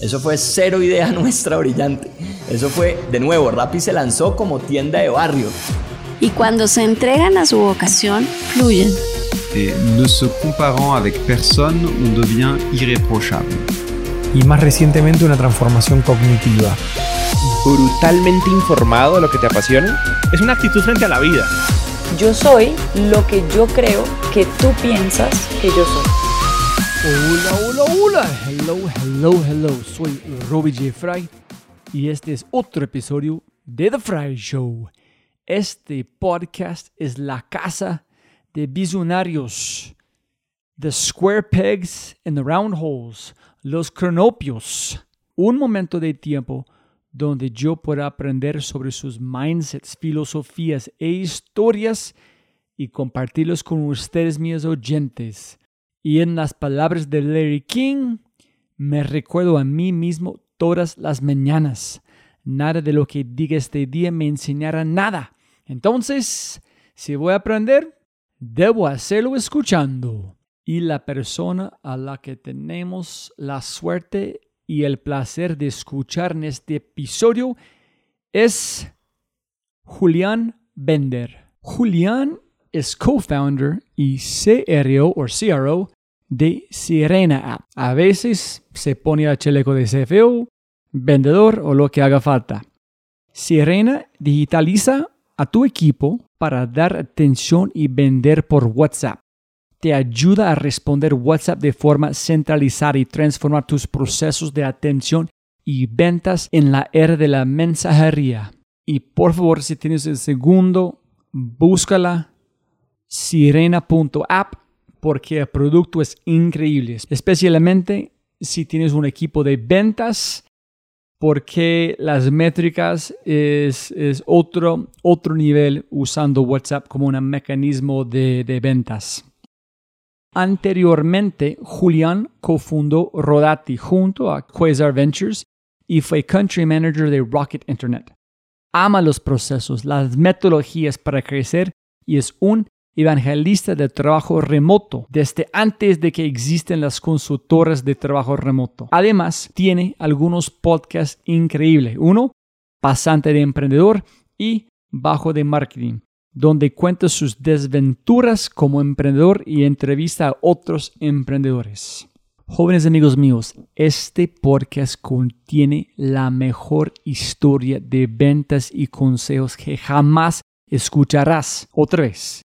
Eso fue cero idea nuestra brillante. Eso fue, de nuevo, Rappi se lanzó como tienda de barrio. Y cuando se entregan a su vocación, fluyen. Et ne se comparant avec personne, on devient irréprochable. Y más recientemente una transformación cognitiva. brutalmente informado de lo que te apasiona. Es una actitud frente a la vida. Yo soy lo que yo creo que tú piensas que yo soy. Hola, hola, hola. Hello, hello, hello. Soy Robbie J. Fry y este es otro episodio de The Fry Show. Este podcast es la casa de visionarios. The Square Pegs and the Round Holes. Los cronopios. Un momento de tiempo donde yo pueda aprender sobre sus mindsets, filosofías e historias y compartirlos con ustedes, mis oyentes. Y en las palabras de Larry King, me recuerdo a mí mismo todas las mañanas. Nada de lo que diga este día me enseñará nada. Entonces, si voy a aprender, debo hacerlo escuchando. Y la persona a la que tenemos la suerte y el placer de escuchar en este episodio es Julián Bender. Julián es co-founder y CRO o CRO de Sirena App. A veces se pone a chaleco de CFO, vendedor o lo que haga falta. Sirena digitaliza a tu equipo para dar atención y vender por WhatsApp te ayuda a responder WhatsApp de forma centralizada y transformar tus procesos de atención y ventas en la era de la mensajería. Y por favor, si tienes el segundo, búscala sirena.app porque el producto es increíble, especialmente si tienes un equipo de ventas porque las métricas es, otro, otro nivel usando WhatsApp como un mecanismo de, de ventas. Anteriormente, Julián cofundó Rodati junto a Quasar Ventures y fue country manager de Rocket Internet. Ama los procesos, las metodologías para crecer y es un evangelista de trabajo remoto desde antes de que existen las consultoras de trabajo remoto. Además, tiene algunos podcasts increíbles. Uno, Pasante de Emprendedor y Bajo de Marketing donde cuenta sus desventuras como emprendedor y entrevista a otros emprendedores. Jóvenes amigos míos, este podcast contiene la mejor historia de ventas y consejos que jamás escucharás otra vez.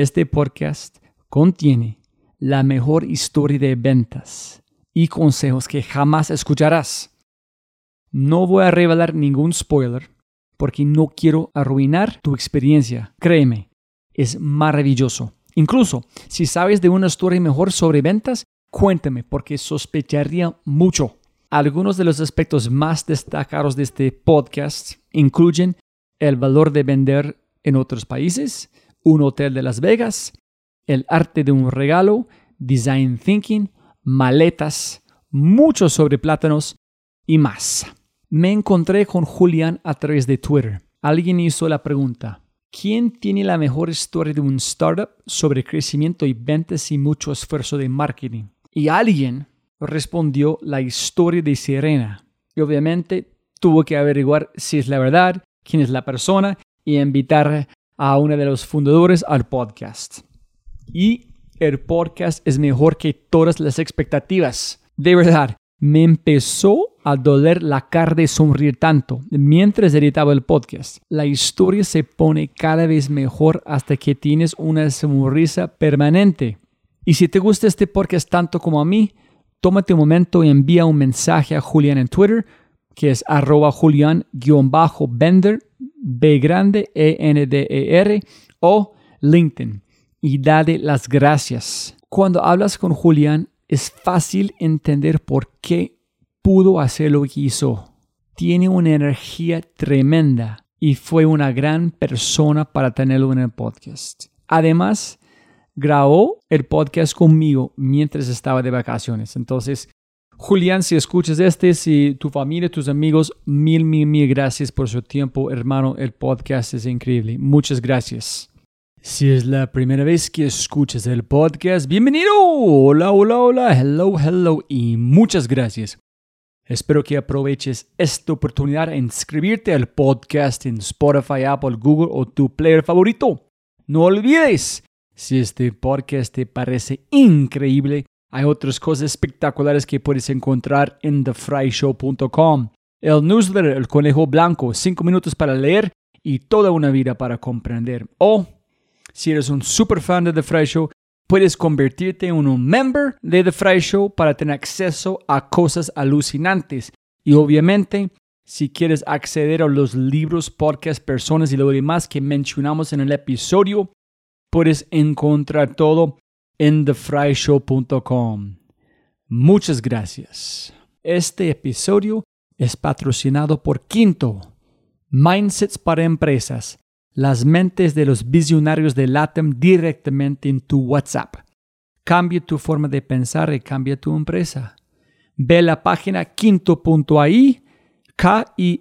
Este podcast contiene la mejor historia de ventas y consejos que jamás escucharás. No voy a revelar ningún spoiler, porque no quiero arruinar tu experiencia. Créeme, es maravilloso. Incluso si sabes de una historia mejor sobre ventas, cuéntame porque sospecharía mucho. Algunos de los aspectos más destacados de este podcast incluyen el valor de vender en otros países, un hotel de Las Vegas, el arte de un regalo, design thinking, maletas, mucho sobre plátanos y más. Me encontré con Julián a través de Twitter. Alguien hizo la pregunta, ¿quién tiene la mejor historia de un startup sobre crecimiento y ventas y mucho esfuerzo de marketing? Y alguien respondió la historia de Sirena. Y obviamente tuvo que averiguar si es la verdad, quién es la persona y invitar a uno de los fundadores al podcast. Y el podcast es mejor que todas las expectativas. De verdad, me empezó a doler la cara de sonreír tanto mientras editaba el podcast. La historia se pone cada vez mejor hasta que tienes una sonrisa permanente. Y si te gusta este podcast tanto como a mí, tómate un momento y envía un mensaje a Julián en Twitter, que es arroba julián-bender, B grande, E N D E R, o LinkedIn, y dale las gracias. Cuando hablas con Julián, es fácil entender por qué pudo hacer lo que hizo. Tiene una energía tremenda y fue una gran persona para tenerlo en el podcast. Además, grabó el podcast conmigo mientras estaba de vacaciones. Entonces, Julián, si escuchas este, si tu familia, tus amigos, mil, mil, mil gracias por su tiempo, hermano. El podcast es increíble. Muchas gracias. Si es la primera vez que escuchas el podcast, bienvenido. Hola, hola, hola. Hello, hello. Y muchas gracias Espero que aproveches esta oportunidad de inscribirte al podcast en Spotify, Apple, Google o tu player favorito. No olvides, si este podcast te parece increíble, hay otras cosas espectaculares que puedes encontrar en thefryshow.com. El newsletter El Conejo Blanco, 5 minutos para leer y toda una vida para comprender. O, si eres un super fan de The Fry Show, puedes convertirte en un member de The Fry Show para tener acceso a cosas alucinantes. Y obviamente, si quieres acceder a los libros, podcasts, personas y lo demás que mencionamos en el episodio, puedes encontrar todo en thefryshow.com. Muchas gracias. Este episodio es patrocinado por Quinto, Mindsets para Empresas, las mentes de los visionarios de LATAM directamente en tu WhatsApp. Cambia tu forma de pensar y cambia tu empresa. Ve la página quinto.ai, K-I-N-N-T-O.ai,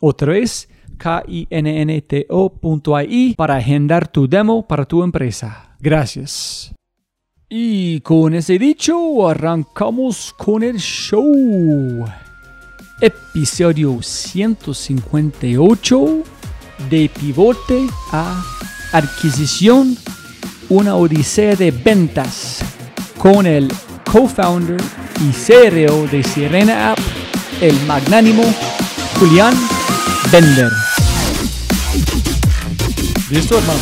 otra vez, K-I-N-N-T-O.ai para agendar tu demo para tu empresa. Gracias. Y con ese dicho, arrancamos con el show. Episodio 158 de pivote a adquisición, una odisea de ventas con el co-founder y CRO de Sirena App, el magnánimo Julián Bender. Listo, hermano.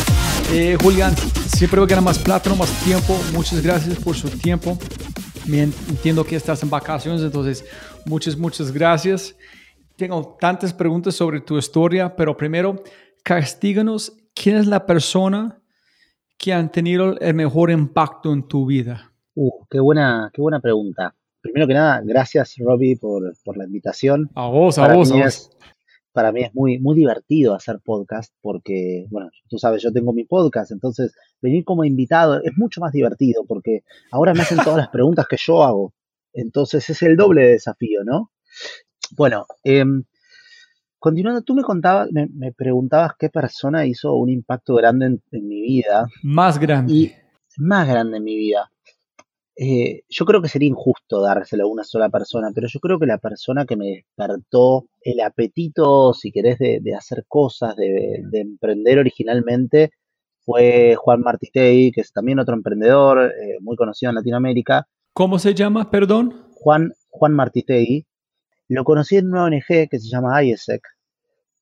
Eh, Julián, siempre voy a ganar más plátano, más tiempo. Muchas gracias por su tiempo. Entiendo que estás en vacaciones, entonces muchas, muchas gracias. Tengo tantas preguntas sobre tu historia, pero primero, castíganos, ¿quién es la persona que han tenido el mejor impacto en tu vida? Uh, qué buena, qué buena pregunta. Primero que nada, gracias Robbie por, por la invitación. A vos, a Para vos, a vos. es- para mí es muy, muy divertido hacer podcast porque, bueno, tú sabes, yo tengo mi podcast, entonces venir como invitado es mucho más divertido porque ahora me hacen todas las preguntas que yo hago. Entonces es el doble de desafío, ¿no? Bueno, em, continuando, tú me contabas, me, me preguntabas qué persona hizo un impacto grande en, en mi vida Más grande. y más grande en mi vida. Eh, yo creo que sería injusto dárselo a una sola persona, pero yo creo que la persona que me despertó el apetito, si querés, de, de hacer cosas, de, de emprender originalmente, fue Juan Martitei, que es también otro emprendedor eh, muy conocido en Latinoamérica. ¿Cómo se llama, perdón? Juan, Juan Martitei, lo conocí en una ONG que se llama IESEC.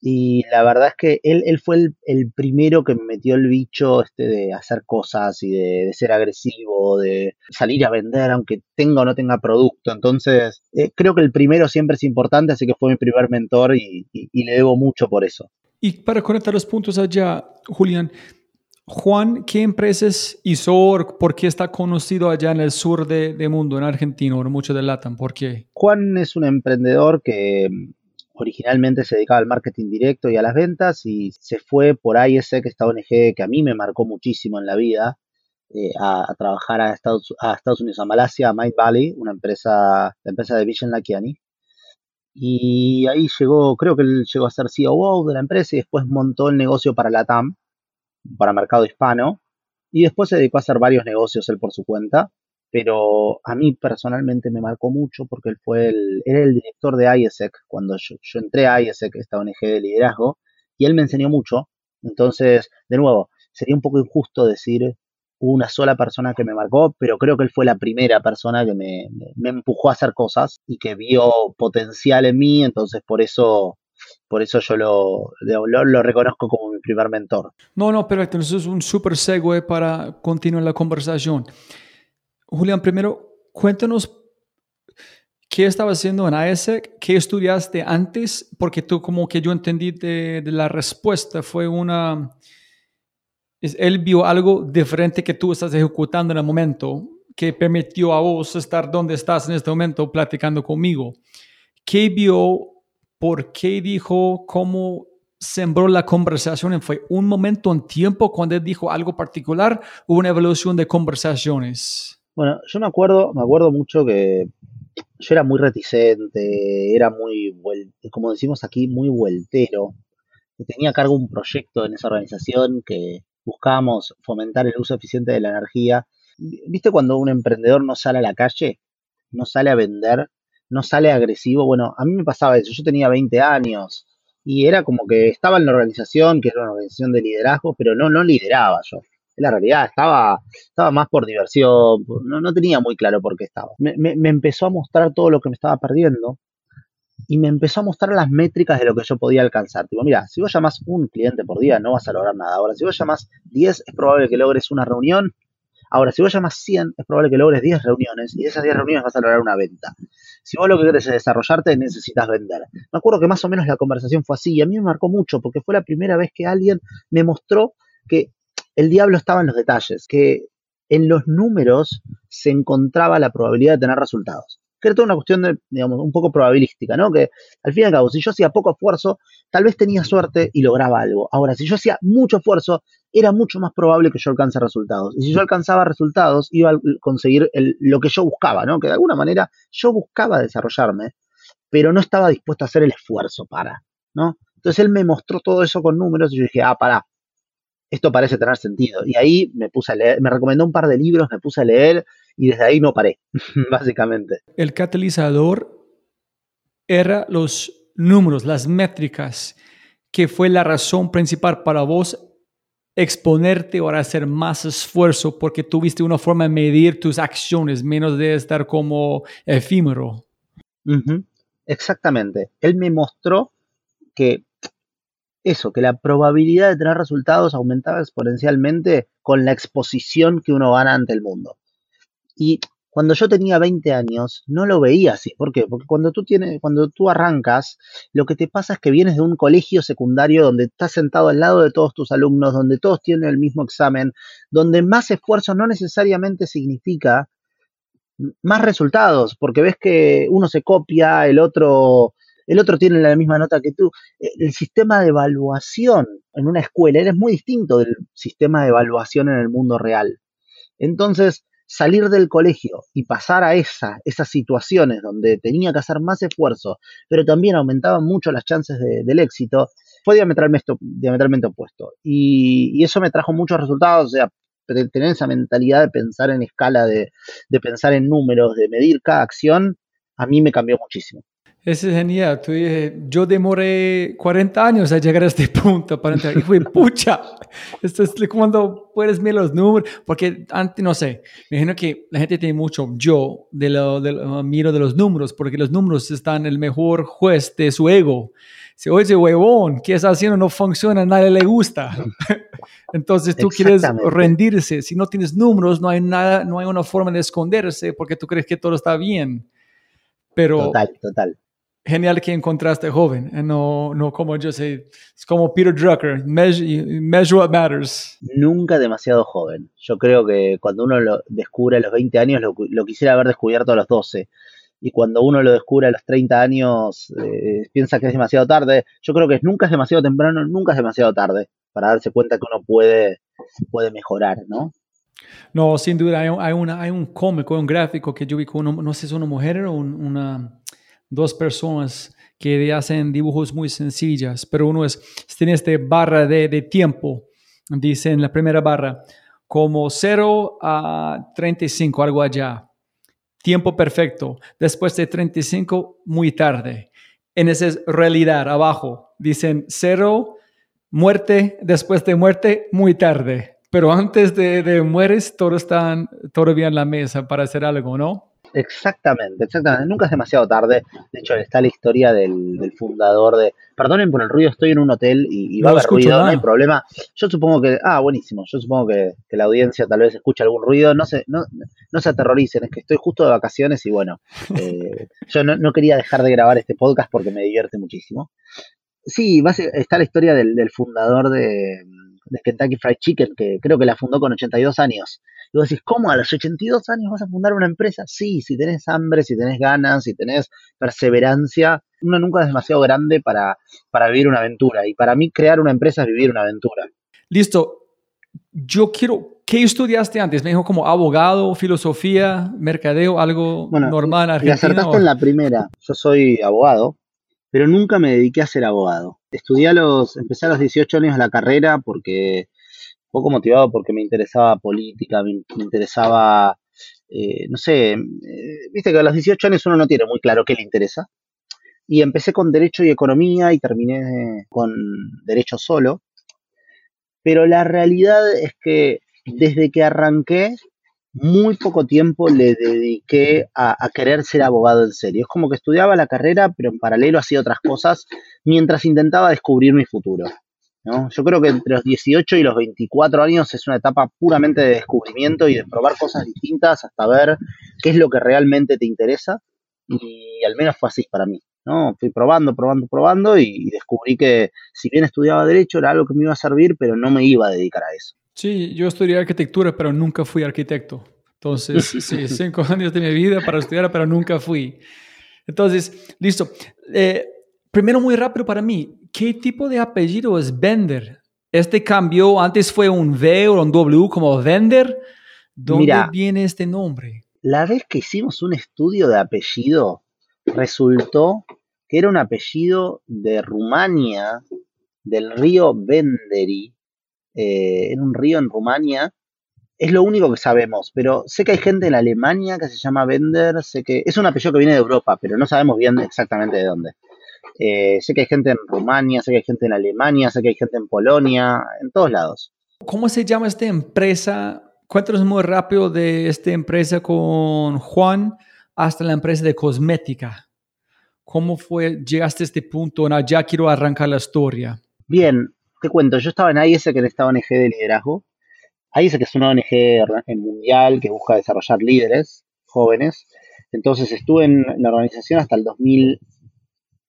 Y la verdad es que él, él fue el, el primero que me metió el bicho este de hacer cosas y de, de ser agresivo, de salir a vender aunque tenga o no tenga producto. Entonces, eh, creo que el primero siempre es importante, así que fue mi primer mentor y, y- y le debo mucho por eso. Y para conectar los puntos allá, Julián, Juan, ¿qué empresas hizo? ¿Por qué está conocido allá en el sur de, de mundo, en Argentina, o en mucho de Latam? ¿Por qué? Juan es un emprendedor que originalmente se dedicaba al marketing directo y a las ventas y se fue por ISEC, esta ONG que a mí me marcó muchísimo en la vida, eh, a, trabajar a Estados, a Estados Unidos, a Malasia, a Mind Valley, una empresa, la empresa de Vision Lakiani. Y ahí llegó, creo que él llegó a ser COO de la empresa y después montó el negocio para la TAM, para mercado hispano, y después se dedicó a hacer varios negocios él por su cuenta pero a mí personalmente me marcó mucho porque él fue el, era el director de IESEC cuando yo, entré a IESEC, esta ONG de liderazgo, y él me enseñó mucho. Entonces, de nuevo, sería un poco injusto decir una sola persona que me marcó, pero creo que él fue la primera persona que me, me- empujó a hacer cosas y que vio potencial en mí, entonces por eso, por eso yo lo, lo, reconozco como mi primer mentor. No, no, perfecto. Eso es un super segue para continuar la conversación. Julián, primero, cuéntanos qué estabas haciendo en ISEC, qué estudiaste antes, porque tú como que yo entendí de, de la respuesta fue una... es- él vio algo diferente que tú estás ejecutando en el momento que permitió a vos estar donde estás en este momento platicando conmigo. ¿Qué vio? ¿Por qué dijo? ¿Cómo sembró la conversación? ¿Fue un momento en tiempo cuando él dijo algo particular o una evolución de conversaciones? Bueno, yo me acuerdo, me acuerdo mucho que yo era muy reticente, era muy, como decimos aquí, muy vueltero. Tenía a cargo un proyecto en esa organización que buscábamos fomentar el uso eficiente de la energía. ¿Viste cuando un emprendedor no sale a la calle? no sale a vender, no sale agresivo. Bueno, a mí me pasaba eso, yo tenía 20 años y era como que estaba en la organización, que era una organización de liderazgo, pero no, no lideraba yo. La realidad, estaba, estaba más por diversión, no, no tenía muy claro por qué estaba. Me, me, empezó a mostrar todo lo que me estaba perdiendo y me empezó a mostrar las métricas de lo que yo podía alcanzar. Tipo, mira, si vos llamás un cliente por día, no vas a lograr nada. Ahora, si vos llamás 10, es probable que logres una reunión. Ahora, si vos llamas 100, es probable que logres 10 reuniones y de esas 10 reuniones vas a lograr una venta. Si vos lo que querés es desarrollarte, necesitas vender. Me acuerdo que más o menos la conversación fue así y a mí me marcó mucho porque fue la primera vez que alguien me mostró que el diablo estaba en los detalles, que en los números se encontraba la probabilidad de tener resultados que era toda una cuestión de, digamos, un poco probabilística, ¿no? Que al fin y al cabo, si yo hacía poco esfuerzo, tal vez tenía suerte y lograba algo. Ahora, si yo hacía mucho esfuerzo, era mucho más probable que yo alcance resultados. Y si yo alcanzaba resultados, iba a conseguir lo que yo buscaba, ¿no? Que de alguna manera yo buscaba desarrollarme, pero no estaba dispuesto a hacer el esfuerzo para, ¿no? Entonces él me mostró todo eso con números y yo dije, ah, pará, esto parece tener sentido. Y ahí me puse a leer, me recomendó un par de libros, me puse a leer y desde ahí no paré, básicamente. El catalizador era los números, las métricas, que fue la razón principal para vos exponerte o hacer más esfuerzo porque tuviste una forma de medir tus acciones, menos de estar como efímero. Exactamente. Él me mostró que eso, que la probabilidad de tener resultados aumentaba exponencialmente con la exposición que uno gana ante el mundo. Y cuando yo tenía 20 años, no lo veía así. ¿Por qué? Porque cuando tú, tienes, cuando tú arrancas, lo que te pasa es que vienes de un colegio secundario donde estás sentado al lado de todos tus alumnos, donde todos tienen el mismo examen, donde más esfuerzo no necesariamente significa más resultados, porque ves que uno se copia, el otro, el otro tiene la misma nota que tú. El sistema de evaluación en una escuela es muy distinto del sistema de evaluación en el mundo real. Entonces, salir del colegio y pasar a esa, esas situaciones donde tenía que hacer más esfuerzo, pero también aumentaban mucho las chances del éxito, fue diametralmente, diametralmente opuesto. Y, eso me trajo muchos resultados, o sea, tener esa mentalidad de pensar en escala, de, de pensar en números, de medir cada acción, a mí me cambió muchísimo. Ese es genial. Tú yo demoré 40 años a llegar a este punto para entrar. Y fue, pucha, esto es cuando puedes ver los números, porque antes, no sé, me imagino que la gente tiene mucho yo de lo, de lo miro de los números, porque los números están el mejor juez de su ego. Si oye, huevón, ¿qué estás haciendo? No funciona, a nadie le gusta. Entonces tú quieres rendirse. Si no tienes números, no hay nada, no hay una forma de esconderse porque tú crees que todo está bien. Pero total, total genial que encontraste joven, eh, no, no como yo sé, es como Peter Drucker, measure, what matters. Nunca demasiado joven. Yo creo que cuando uno lo descubre a los 20 años, lo, quisiera haber descubierto a los 12. Y cuando uno lo descubre a los 30 años, eh, piensa que es demasiado tarde. Yo creo que nunca es demasiado temprano, nunca es demasiado tarde para darse cuenta que uno puede, puede mejorar, ¿no? No, sin duda, hay, hay, una, hay un cómico, un gráfico que yo vi con, no sé si es una mujer o una, dos personas que hacen dibujos muy sencillas, pero uno es, tiene este barra de, de tiempo, dice en la primera barra, como 0 a 35, algo allá. Tiempo perfecto. Después de 35, muy tarde. En esa es realidad, abajo. Dicen 0, muerte, después de muerte, muy tarde. Pero antes de, de mueres, todos están todavía en la mesa para hacer algo, ¿no? Exactamente, exactamente. Nunca es demasiado tarde. De hecho, está la historia del, fundador de. Perdonen por el ruido, estoy en un hotel y, va a haber ruido, no hay problema. Yo supongo que. Ah, buenísimo. Yo supongo que, la audiencia tal vez escucha algún ruido. No se, no, no se aterroricen, es que estoy justo de vacaciones y bueno. Eh, yo no, quería dejar de grabar este podcast porque me divierte muchísimo. Sí, va está la historia del, del fundador de, de Kentucky Fried Chicken, que creo que la fundó con 82 años. Y vos decís, ¿cómo a los 82 años vas a fundar una empresa? Sí, si tenés hambre, si tenés ganas, si tenés perseverancia, uno nunca es demasiado grande para, para vivir una aventura. Y para mí crear una empresa es vivir una aventura. Listo. Yo quiero, ¿qué estudiaste antes? Me dijo como abogado, filosofía, mercadeo, algo normal en Argentina. acertaste en la primera. Yo soy abogado, pero nunca me dediqué a ser abogado. Estudié a los, empecé a los 18 años la carrera porque poco motivado porque me interesaba política, me, interesaba eh, no sé, eh, viste que a los 18 años uno no tiene muy claro qué le interesa. Y empecé con Derecho y Economía y terminé con Derecho solo. Pero la realidad es que desde que arranqué, muy poco tiempo le dediqué a, querer ser abogado en serio. Es como que estudiaba la carrera, pero en paralelo hacía otras cosas mientras intentaba descubrir mi futuro. Yo creo que entre los 18 y los 24 años es una etapa puramente de descubrimiento y de probar cosas distintas hasta ver qué es lo que realmente te interesa. Y al menos fue así para mí. ¿no? Fui probando, probando, probando y descubrí que si bien estudiaba derecho era algo que me iba a servir, pero no me iba a dedicar a eso. Sí, yo estudié arquitectura, pero nunca fui arquitecto. Entonces, sí, cinco años de mi vida para estudiar, pero nunca fui. Entonces, listo. Eh, primero, muy rápido para mí, ¿qué tipo de apellido es Bender? Este cambio, antes fue un V o un W como Bender. ¿Dónde viene este nombre? La vez que hicimos un estudio de apellido, resultó que era un apellido de Rumania, del río Benderi, eh, en un río en Rumania. Es lo único que sabemos, pero sé que hay gente en Alemania que se llama Bender, sé que es un apellido que viene de Europa, pero no sabemos bien exactamente de dónde. Eh, sé que hay gente en Rumania, sé que hay gente en Alemania, sé que hay gente en Polonia, en todos lados. ¿Cómo se llama esta empresa? Cuéntanos muy rápido de esta empresa con Juan hasta la empresa de cosmética. ¿Cómo fue, llegaste a este punto? ya quiero arrancar la historia. Bien, te cuento, yo estaba en AIS, que es esta ONG de liderazgo. AIS, que es una ONG mundial que busca desarrollar líderes jóvenes. Entonces estuve en la organización hasta el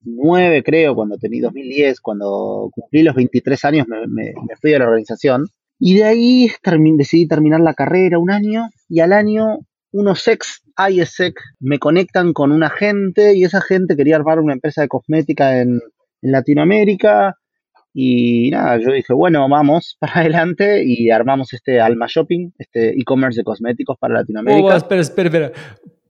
2009, creo, cuando tenía 2010, cuando cumplí los 23 años me, fui a la organización. Y de ahí decidí terminar la carrera un año y al año unos ex ISEC me conectan con una gente y esa gente quería armar una empresa de cosmética en, en Latinoamérica y nada, yo dije, bueno, vamos para adelante y armamos este Alma Shopping, este e-commerce de cosméticos para Latinoamérica. Oh, espera, espera, espera.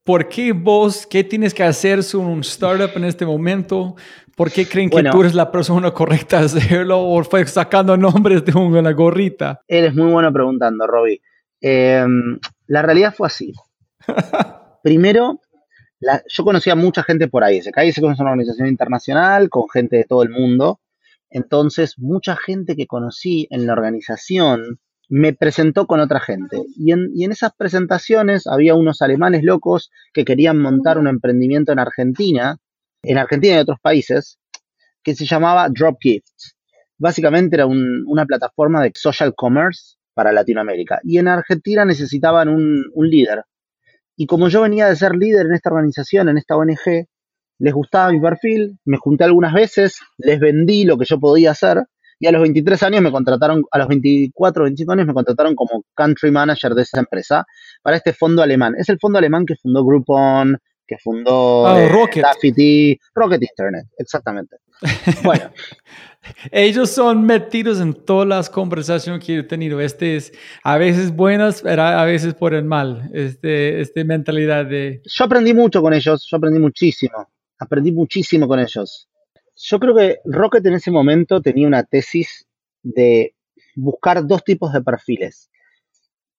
¿Por qué vos, qué tienes que hacer un startup en este momento? ¿Por qué creen que tú eres la persona correcta a hacerlo o fue sacando nombres de una gorrita? Eres muy bueno preguntando, Robbie. Em, la realidad fue así. Primero, yo conocía a mucha gente por ahí. Se se conoce una organización internacional con gente de todo el mundo. Entonces, mucha gente que conocí en la organización me presentó con otra gente. Y en, esas presentaciones había unos alemanes locos que querían montar un emprendimiento en Argentina, en Argentina y en otros países, que se llamaba Dropgifts. Básicamente era una plataforma de social commerce para Latinoamérica. Y en Argentina necesitaban un, un líder. Y como yo venía de ser líder en esta organización, en esta ONG, les gustaba mi perfil, me junté algunas veces, les vendí lo que yo podía hacer y a los 23 años me contrataron, a los 24, 25 años me contrataron como country manager de esa empresa para este fondo alemán. Es el fondo alemán que fundó Groupon, que fundó oh, Rocket. Rocket Internet, exactamente. Bueno. Ellos son metidos en todas las conversaciones que he tenido. Este es a veces buenas, pero a veces por el mal. Este, este mentalidad de... Yo aprendí mucho con ellos, yo aprendí muchísimo aprendí muchísimo con ellos. Yo creo que Rocket en ese momento tenía una tesis de buscar dos tipos de perfiles.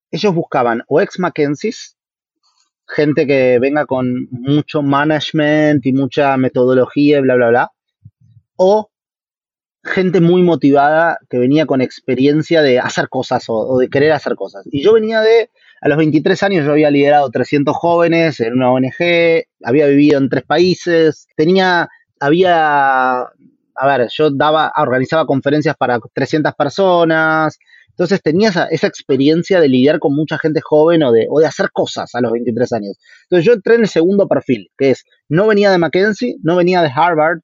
Ellos buscaban o ex Mackenzie's, gente que venga con mucho management y mucha metodología y bla, bla, bla, o gente muy motivada que venía con experiencia de hacer cosas o, o, de querer hacer cosas. Y yo venía de a los 23 años yo había liderado 300 jóvenes en una ONG, había vivido en tres países, tenía, había, a ver, yo daba, organizaba conferencias para 300 personas, entonces tenía esa, experiencia de lidiar con mucha gente joven o de, o de hacer cosas a los 23 años. Entonces yo entré en el segundo perfil, que es, no venía de Mackenzie, no venía de Harvard,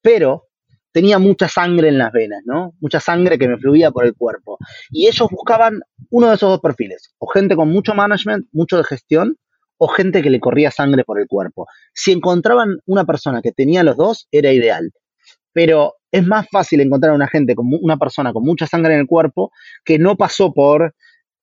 pero tenía mucha sangre en las venas, ¿no? Mucha sangre que me fluía por el cuerpo. Y ellos buscaban uno de esos dos perfiles, o gente con mucho management, mucho de gestión, o gente que le corría sangre por el cuerpo. Si encontraban una persona que tenía los dos, era ideal. Pero es más fácil encontrar una gente, como una persona con mucha sangre en el cuerpo, que no pasó por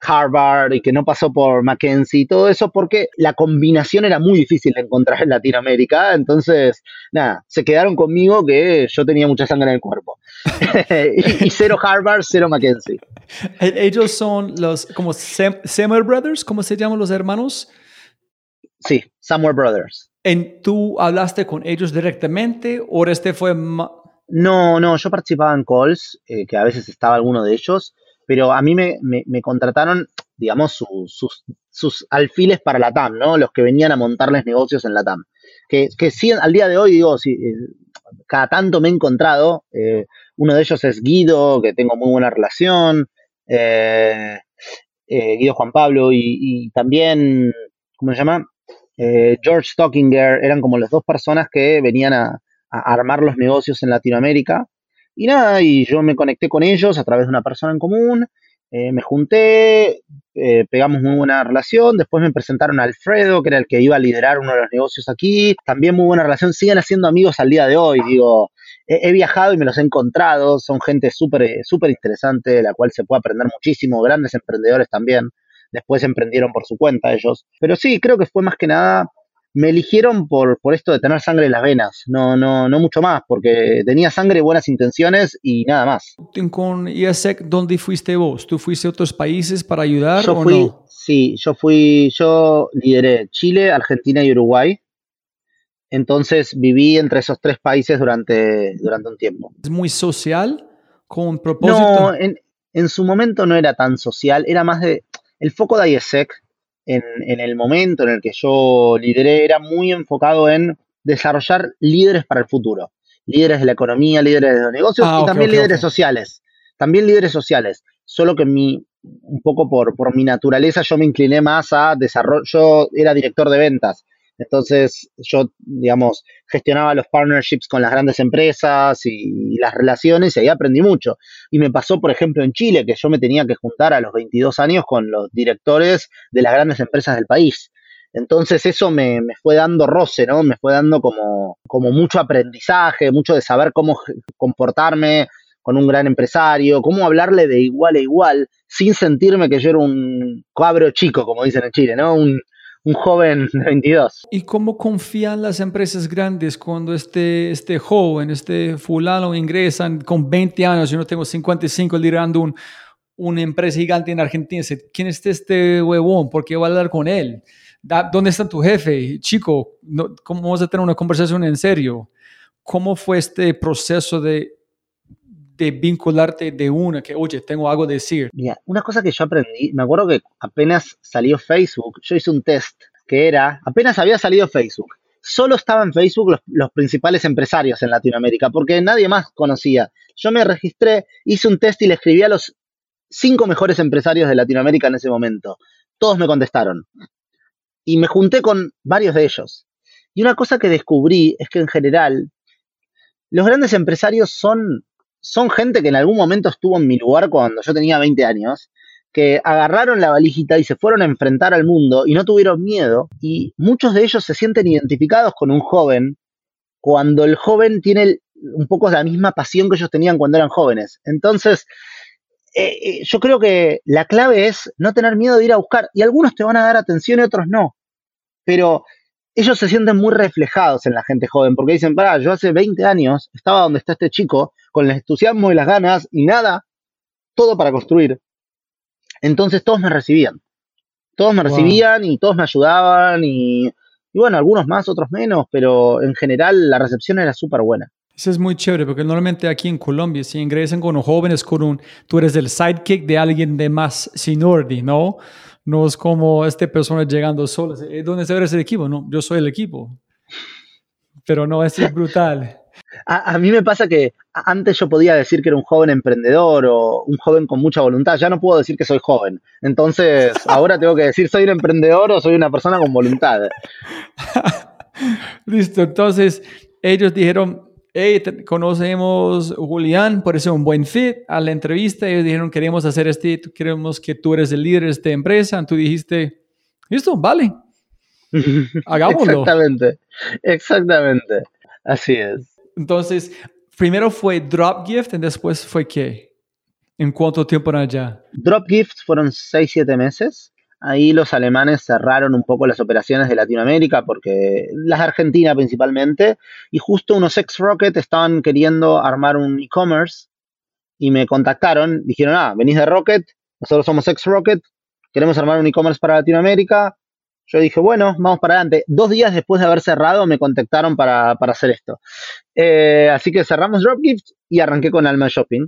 Harvard y que no pasó por Mackenzie y todo eso porque la combinación era muy difícil de encontrar en Latinoamérica. Entonces, nada, se quedaron conmigo que yo tenía mucha sangre en el cuerpo. y, cero Harvard, cero Mackenzie. E-, ellos son los como Semer Brothers, ¿cómo se llaman los hermanos? Sí, Somewhere Brothers. ¿En, ¿Tú hablaste con ellos directamente o este fue... No, no, yo participaba en calls, eh, que a veces estaba alguno de ellos, pero a mí me, me, contrataron, digamos, sus, sus alfiles para la TAM, ¿no? Los que venían a montarles negocios en la TAM. Que, que sí, al día de hoy, digo, sí, eh, cada tanto me he encontrado. Eh, uno de ellos es Guido, que tengo muy buena relación. Guido Juan Pablo y, y, también, ¿cómo se llama? George Stockinger, eran como las dos personas que venían a, armar los negocios en Latinoamérica. Y nada, y yo me conecté con ellos a través de una persona en común, eh, me junté, eh, pegamos muy buena relación, después me presentaron a Alfredo, que era el que iba a liderar uno de los negocios aquí, también muy buena relación, siguen haciendo amigos al día de hoy, digo, he, viajado y me los he encontrado, son gente súper súper interesante, de la cual se puede aprender muchísimo, grandes emprendedores también, después emprendieron por su cuenta ellos, pero sí, creo que fue más que nada me eligieron por, por esto de tener sangre en las venas, no, no, no mucho más, porque tenía sangre, buenas intenciones y nada más. Con IASEC, ¿dónde fuiste vos? ¿Tú fuiste a otros países para ayudar yo o fui, no? Sí, yo fui, yo lideré Chile, Argentina y Uruguay. Entonces viví entre esos tres países durante, durante un tiempo. ¿Es muy social? ¿Con propósito? No, en, en su momento no era tan social, era más de... El foco de IESEC en, el momento en el que yo lideré era muy enfocado en desarrollar líderes para el futuro. Líderes de la economía, líderes de los negocios ah, y también líderes sociales. También líderes sociales. Solo que mi, un poco por, por mi naturaleza yo me incliné más a desarrollo. Yo era director de ventas. Entonces yo, digamos, gestionaba los partnerships con las grandes empresas y, las relaciones y ahí aprendí mucho. Y me pasó, por ejemplo, en Chile, que yo me tenía que juntar a los 22 años con los directores de las grandes empresas del país. Entonces eso me, fue dando roce, ¿no? Me fue dando como, como mucho aprendizaje, mucho de saber cómo comportarme con un gran empresario, cómo hablarle de igual a igual, sin sentirme que yo era un cabro chico, como dicen en Chile, ¿no? Un, un joven de 22. ¿Y cómo confían las empresas grandes cuando este, este joven, este fulano ingresan con 20 años, yo no tengo 55 liderando un, una empresa gigante en Argentina? ¿Quién es este huevón? ¿Por qué voy a hablar con él? ¿Dónde está tu jefe? Chico, ¿cómo vamos a tener una conversación en serio? ¿Cómo fue este proceso de de vincularte de una, que oye, tengo algo que decir. Mira, una cosa que yo aprendí, me acuerdo que apenas salió Facebook, yo hice un test que era, apenas había salido Facebook, solo estaban en Facebook los, principales empresarios en Latinoamérica, porque nadie más conocía. Yo me registré, hice un test y le escribí a los cinco mejores empresarios de Latinoamérica en ese momento. Todos me contestaron. Y me junté con varios de ellos. Y una cosa que descubrí es que en general los grandes empresarios son son gente que en algún momento estuvo en mi lugar cuando yo tenía 20 años, que agarraron la valijita y se fueron a enfrentar al mundo y no tuvieron miedo, y muchos de ellos se sienten identificados con un joven cuando el joven tiene un poco la misma pasión que ellos tenían cuando eran jóvenes. Entonces, eh, eh, yo creo que la clave es no tener miedo de ir a buscar, y algunos te van a dar atención y otros no, pero ellos se sienten muy reflejados en la gente joven, porque dicen, para, yo hace 20 años estaba donde está este chico, con el entusiasmo y las ganas y nada, todo para construir. Entonces todos me recibían. Todos me recibían y todos me ayudaban y, y, bueno, algunos más, otros menos, pero en general la recepción era súper buena. Eso es muy chévere porque normalmente aquí en Colombia, si ingresan con los jóvenes, con un, tú eres el sidekick de alguien de más seniority, ¿no? No es como esta persona llegando sola. ¿Dónde se ve ese equipo? No, yo soy el equipo. Pero no, es brutal. A, mí me pasa que antes yo podía decir que era un joven emprendedor o un joven con mucha voluntad, ya no puedo decir que soy joven. Entonces, ahora tengo que decir soy un emprendedor o soy una persona con voluntad. Listo, entonces ellos dijeron, hey, conocemos Julián, parece un buen fit a la entrevista. Ellos dijeron, queremos hacer este, queremos que tú eres el líder de esta empresa. Tú dijiste, listo, vale. Hagámoslo. Exactamente, exactamente. Así es. Entonces, primero fue Drop Gift y después fue qué? ¿En cuánto tiempo allá? Drop Gift fueron 6-7 meses. Ahí los alemanes cerraron un poco las operaciones de Latinoamérica, porque las de Argentina principalmente, y justo unos ex-Rocket estaban queriendo armar un e-commerce y me contactaron, dijeron, ah, venís de Rocket, nosotros somos ex-Rocket, queremos armar un e-commerce para Latinoamérica, yo dije, bueno, vamos para adelante. Dos días después de haber cerrado me contactaron para, para hacer esto. Eh, así que cerramos Dropgift y arranqué con Alma Shopping,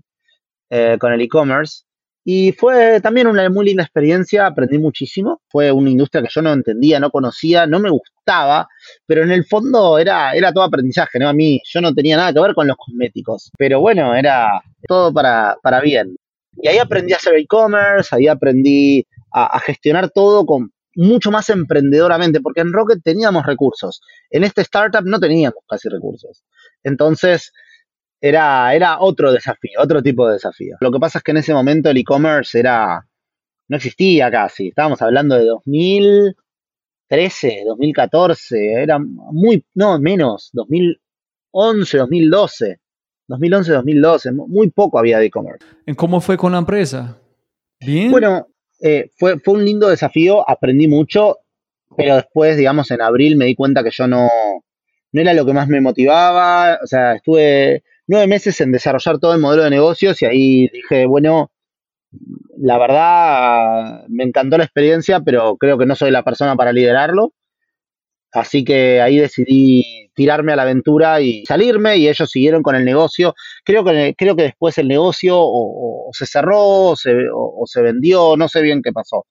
eh, con el e-commerce. Y fue también una muy linda experiencia, aprendí muchísimo. Fue una industria que yo no entendía, no conocía, no me gustaba, pero en el fondo era, era todo aprendizaje, ¿no? A mí yo no tenía nada que ver con los cosméticos, pero bueno, era todo para, para bien. Y ahí aprendí a hacer e-commerce, ahí aprendí a, a gestionar todo con, mucho más emprendedoramente, porque en Rocket teníamos recursos. En este startup no teníamos casi recursos. Entonces, era, era otro desafío, otro tipo de desafío. Lo que pasa es que en ese momento el e-commerce era, no existía casi. Estábamos hablando de 2013, 2014, era muy, no, menos, 2011, 2012. 2011, 2012, muy poco había de e-commerce. ¿En cómo fue con la empresa? ¿Bien? Bueno, eh, fue, fue un lindo desafío, aprendí mucho, pero después, digamos, en abril me di cuenta que yo no, no era lo que más me motivaba, o sea, estuve nueve meses en desarrollar todo el modelo de negocios y ahí dije, bueno, la verdad me encantó la experiencia, pero creo que no soy la persona para liderarlo. Así que ahí decidí tirarme a la aventura y salirme y ellos siguieron con el negocio. Creo que, creo que después el negocio o, se cerró o se, vendió, no sé bien qué pasó.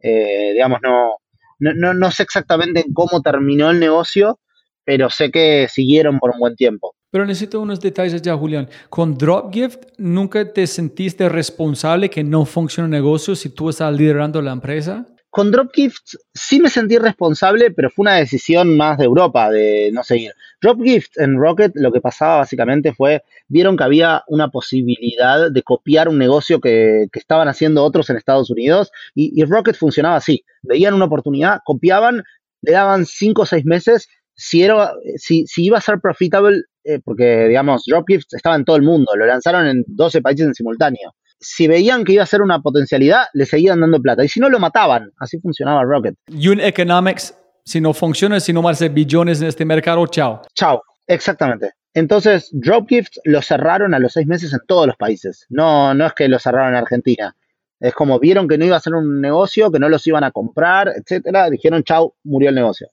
Eh, digamos, no, no, no sé exactamente cómo terminó el negocio, pero sé que siguieron por un buen tiempo. Pero necesito unos detalles ya, Julián. Con Dropgift, ¿nunca te sentiste responsable que no funciona el negocio si tú estás liderando la empresa? Con Dropgift sí me sentí responsable, pero fue una decisión más de Europa, de no seguir. Dropgift en Rocket lo que pasaba básicamente fue, vieron que había una posibilidad de copiar un negocio que, estaban haciendo otros en Estados Unidos y, Rocket funcionaba así. Veían una oportunidad, copiaban, le daban cinco o seis meses. Si, era, si, si iba a ser profitable, eh, porque digamos, Dropgift estaba en todo el mundo, lo lanzaron en 12 países en simultáneo si veían que iba a ser una potencialidad, le seguían dando plata. Y si no, lo mataban. Así funcionaba Rocket. Unit Economics, si no funciona, si no ser billones en este mercado, chao. Chao, exactamente. Entonces, Dropgift lo cerraron a los seis meses en todos los países. No, no es que lo cerraron en Argentina. Es como vieron que no iba a ser un negocio, que no los iban a comprar, etcétera. Dijeron, chao, murió el negocio.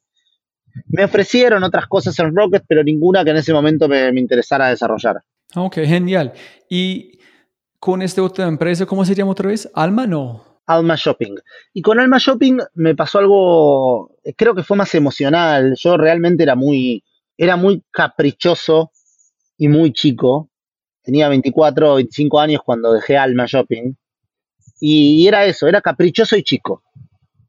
Me ofrecieron otras cosas en Rocket, pero ninguna que en ese momento me, me interesara desarrollar. Ok, genial. Y con esta otra empresa, ¿cómo se llama otra vez? Alma, no. Alma Shopping. Y con Alma Shopping me pasó algo, creo que fue más emocional. Yo realmente era muy, era muy caprichoso y muy chico. Tenía 24 o 25 años cuando dejé Alma Shopping. Y era eso, era caprichoso y chico.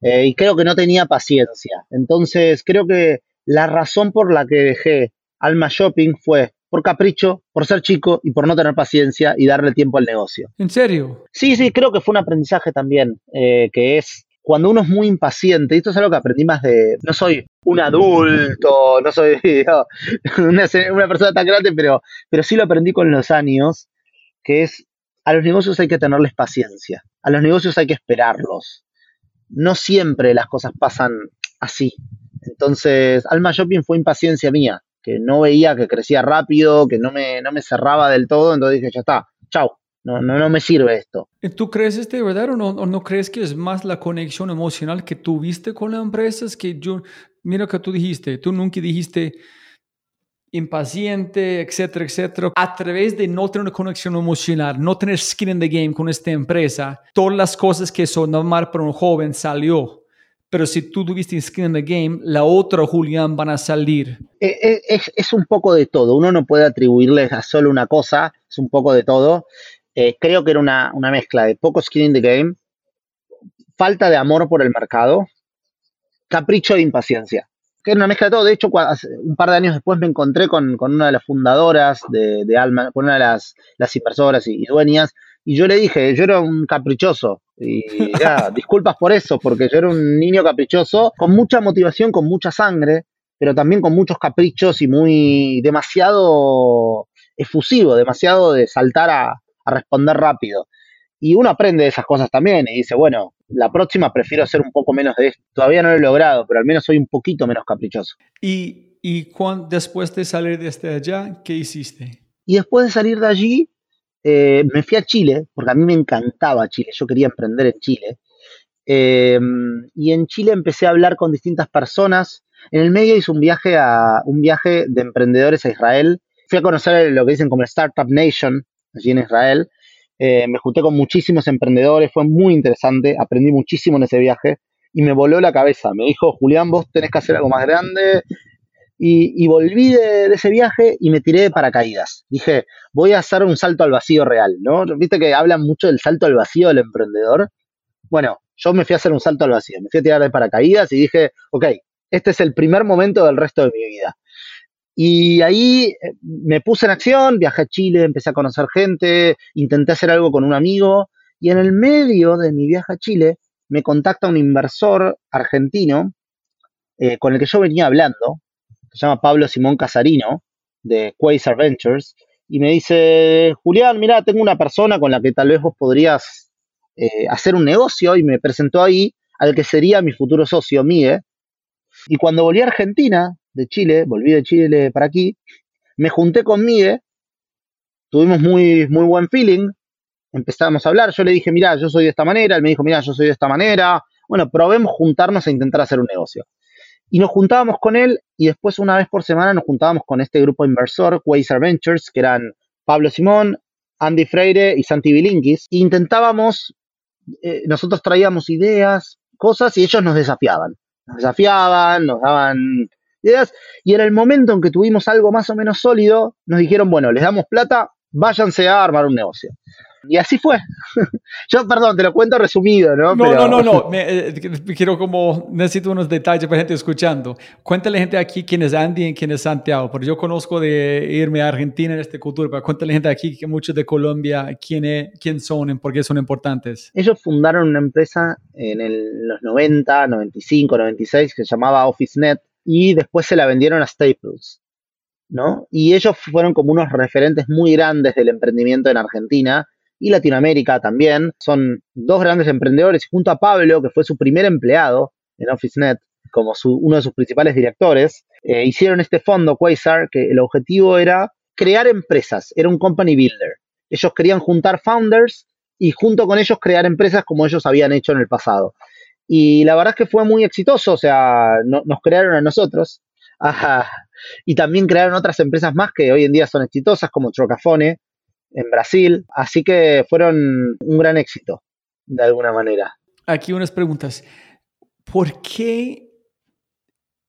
Eh, y creo que no tenía paciencia. Entonces creo que la razón por la que dejé Alma Shopping fue por capricho, por ser chico y por no tener paciencia y darle tiempo al negocio. ¿En serio? Sí, sí, creo que fue un aprendizaje también, eh, que es cuando uno es muy impaciente, y esto es algo que aprendí más de, no soy un adulto, no soy una, persona tan grande, pero, pero sí lo aprendí con los años, que es, a los negocios hay que tenerles paciencia, a los negocios hay que esperarlos. No siempre las cosas pasan así. Entonces, Alma Shopping fue impaciencia mía que no veía que crecía rápido, que no me, no me cerraba del todo, entonces dije, ya está, chao, no, no, no me sirve esto. ¿Tú crees este verdad o no, o no crees que es más la conexión emocional que tuviste con la empresa? Es que yo, mira que tú dijiste, tú nunca dijiste impaciente, etcétera, etcétera, a través de no tener una conexión emocional, no tener skin in the game con esta empresa, todas las cosas que son normal para un joven salió pero si tú tuviste skin in the game, la otra Julián van a salir. Eh, eh, es, un poco de todo, uno no puede atribuirle a solo una cosa, es un poco de todo. Eh, creo que era una, mezcla de poco skin in the game, falta de amor por el mercado, capricho e impaciencia. Que era una mezcla de todo. De hecho, un par de años después me encontré con, una de las fundadoras de, Alma, con una de las, las inversoras y dueñas, y yo le dije, yo era un caprichoso. Y ya, disculpas por eso, porque yo era un niño caprichoso, con mucha motivación, con mucha sangre, pero también con muchos caprichos y muy demasiado efusivo, demasiado de saltar a, a responder rápido. Y uno aprende de esas cosas también y dice, bueno, la próxima prefiero hacer un poco menos de esto. Todavía no lo he logrado, pero al menos soy un poquito menos caprichoso. ¿Y, y después de salir de este allá, qué hiciste? Y después de salir de allí, eh, me fui a Chile, porque a mí me encantaba Chile, yo quería emprender en Chile. Eh, y en Chile empecé a hablar con distintas personas. En el medio hice un viaje, a, un viaje de emprendedores a Israel. Fui a conocer lo que dicen como Startup Nation, allí en Israel. Eh, me junté con muchísimos emprendedores, fue muy interesante, aprendí muchísimo en ese viaje y me voló la cabeza. Me dijo, Julián, vos tenés que hacer algo más grande. Y, volví de, ese viaje y me tiré de paracaídas. Dije, voy a hacer un salto al vacío real, ¿no? Viste que hablan mucho del salto al vacío del emprendedor. Bueno, yo me fui a hacer un salto al vacío, me fui a tirar de paracaídas y dije, ok, este es el primer momento del resto de mi vida. Y ahí eh, me puse en acción, viajé a Chile, empecé a conocer gente, intenté hacer algo con un amigo y en el medio de mi viaje a Chile me contacta un inversor argentino eh, con el que yo venía hablando, se llama Pablo Simón Casarino, de Quasar Ventures, y me dice, Julián, mira, tengo una persona con la que tal vez vos podrías eh, hacer un negocio, y me presentó ahí al que sería mi futuro socio, Miguel. Y cuando volví a Argentina, de Chile, volví de Chile para aquí, me junté con Miguel, tuvimos muy, muy buen feeling, empezamos a hablar, yo le dije, mira, yo soy de esta manera, él me dijo, mira, yo soy de esta manera, bueno, probemos juntarnos a intentar hacer un negocio. Y nos juntábamos con él y después una vez por semana nos juntábamos con este grupo inversor, Quasar Ventures, que eran Pablo Simón, Andy Freire y Santi Bilinkis. E intentábamos, eh, nosotros traíamos ideas, cosas y ellos nos desafiaban. Nos desafiaban, nos daban ideas y en el momento en que tuvimos algo más o menos sólido, nos dijeron, bueno, les damos plata, váyanse a armar un negocio. Y así fue. Yo, perdón, te lo cuento resumido, ¿no? No, no, no, no. Eh, quiero como, necesito unos detalles para gente escuchando. Cuéntale gente aquí quién es Andy y quién es Santiago, porque yo conozco de irme a Argentina en esta cultura, pero cuéntale gente aquí que muchos de Colombia, quién, es, quién son y por qué son importantes. Ellos fundaron una empresa en el, los 90, 95, 96 que se llamaba OfficeNet y después se la vendieron a Staples. ¿no? Y ellos fueron como unos referentes muy grandes del emprendimiento en Argentina y Latinoamérica también. Son dos grandes emprendedores y junto a Pablo, que fue su primer empleado en OfficeNet, como uno de sus principales directores, eh, hicieron este fondo Quasar que el objetivo era crear empresas, era un company builder. Ellos querían juntar founders y junto con ellos crear empresas como ellos habían hecho en el pasado. Y la verdad es que fue muy exitoso, o sea, nos crearon a nosotros. Y también crearon otras empresas más que hoy en día son exitosas, como Trocafone, en Brasil. Así que fueron un gran éxito, de alguna manera. Aquí unas preguntas. ¿Por qué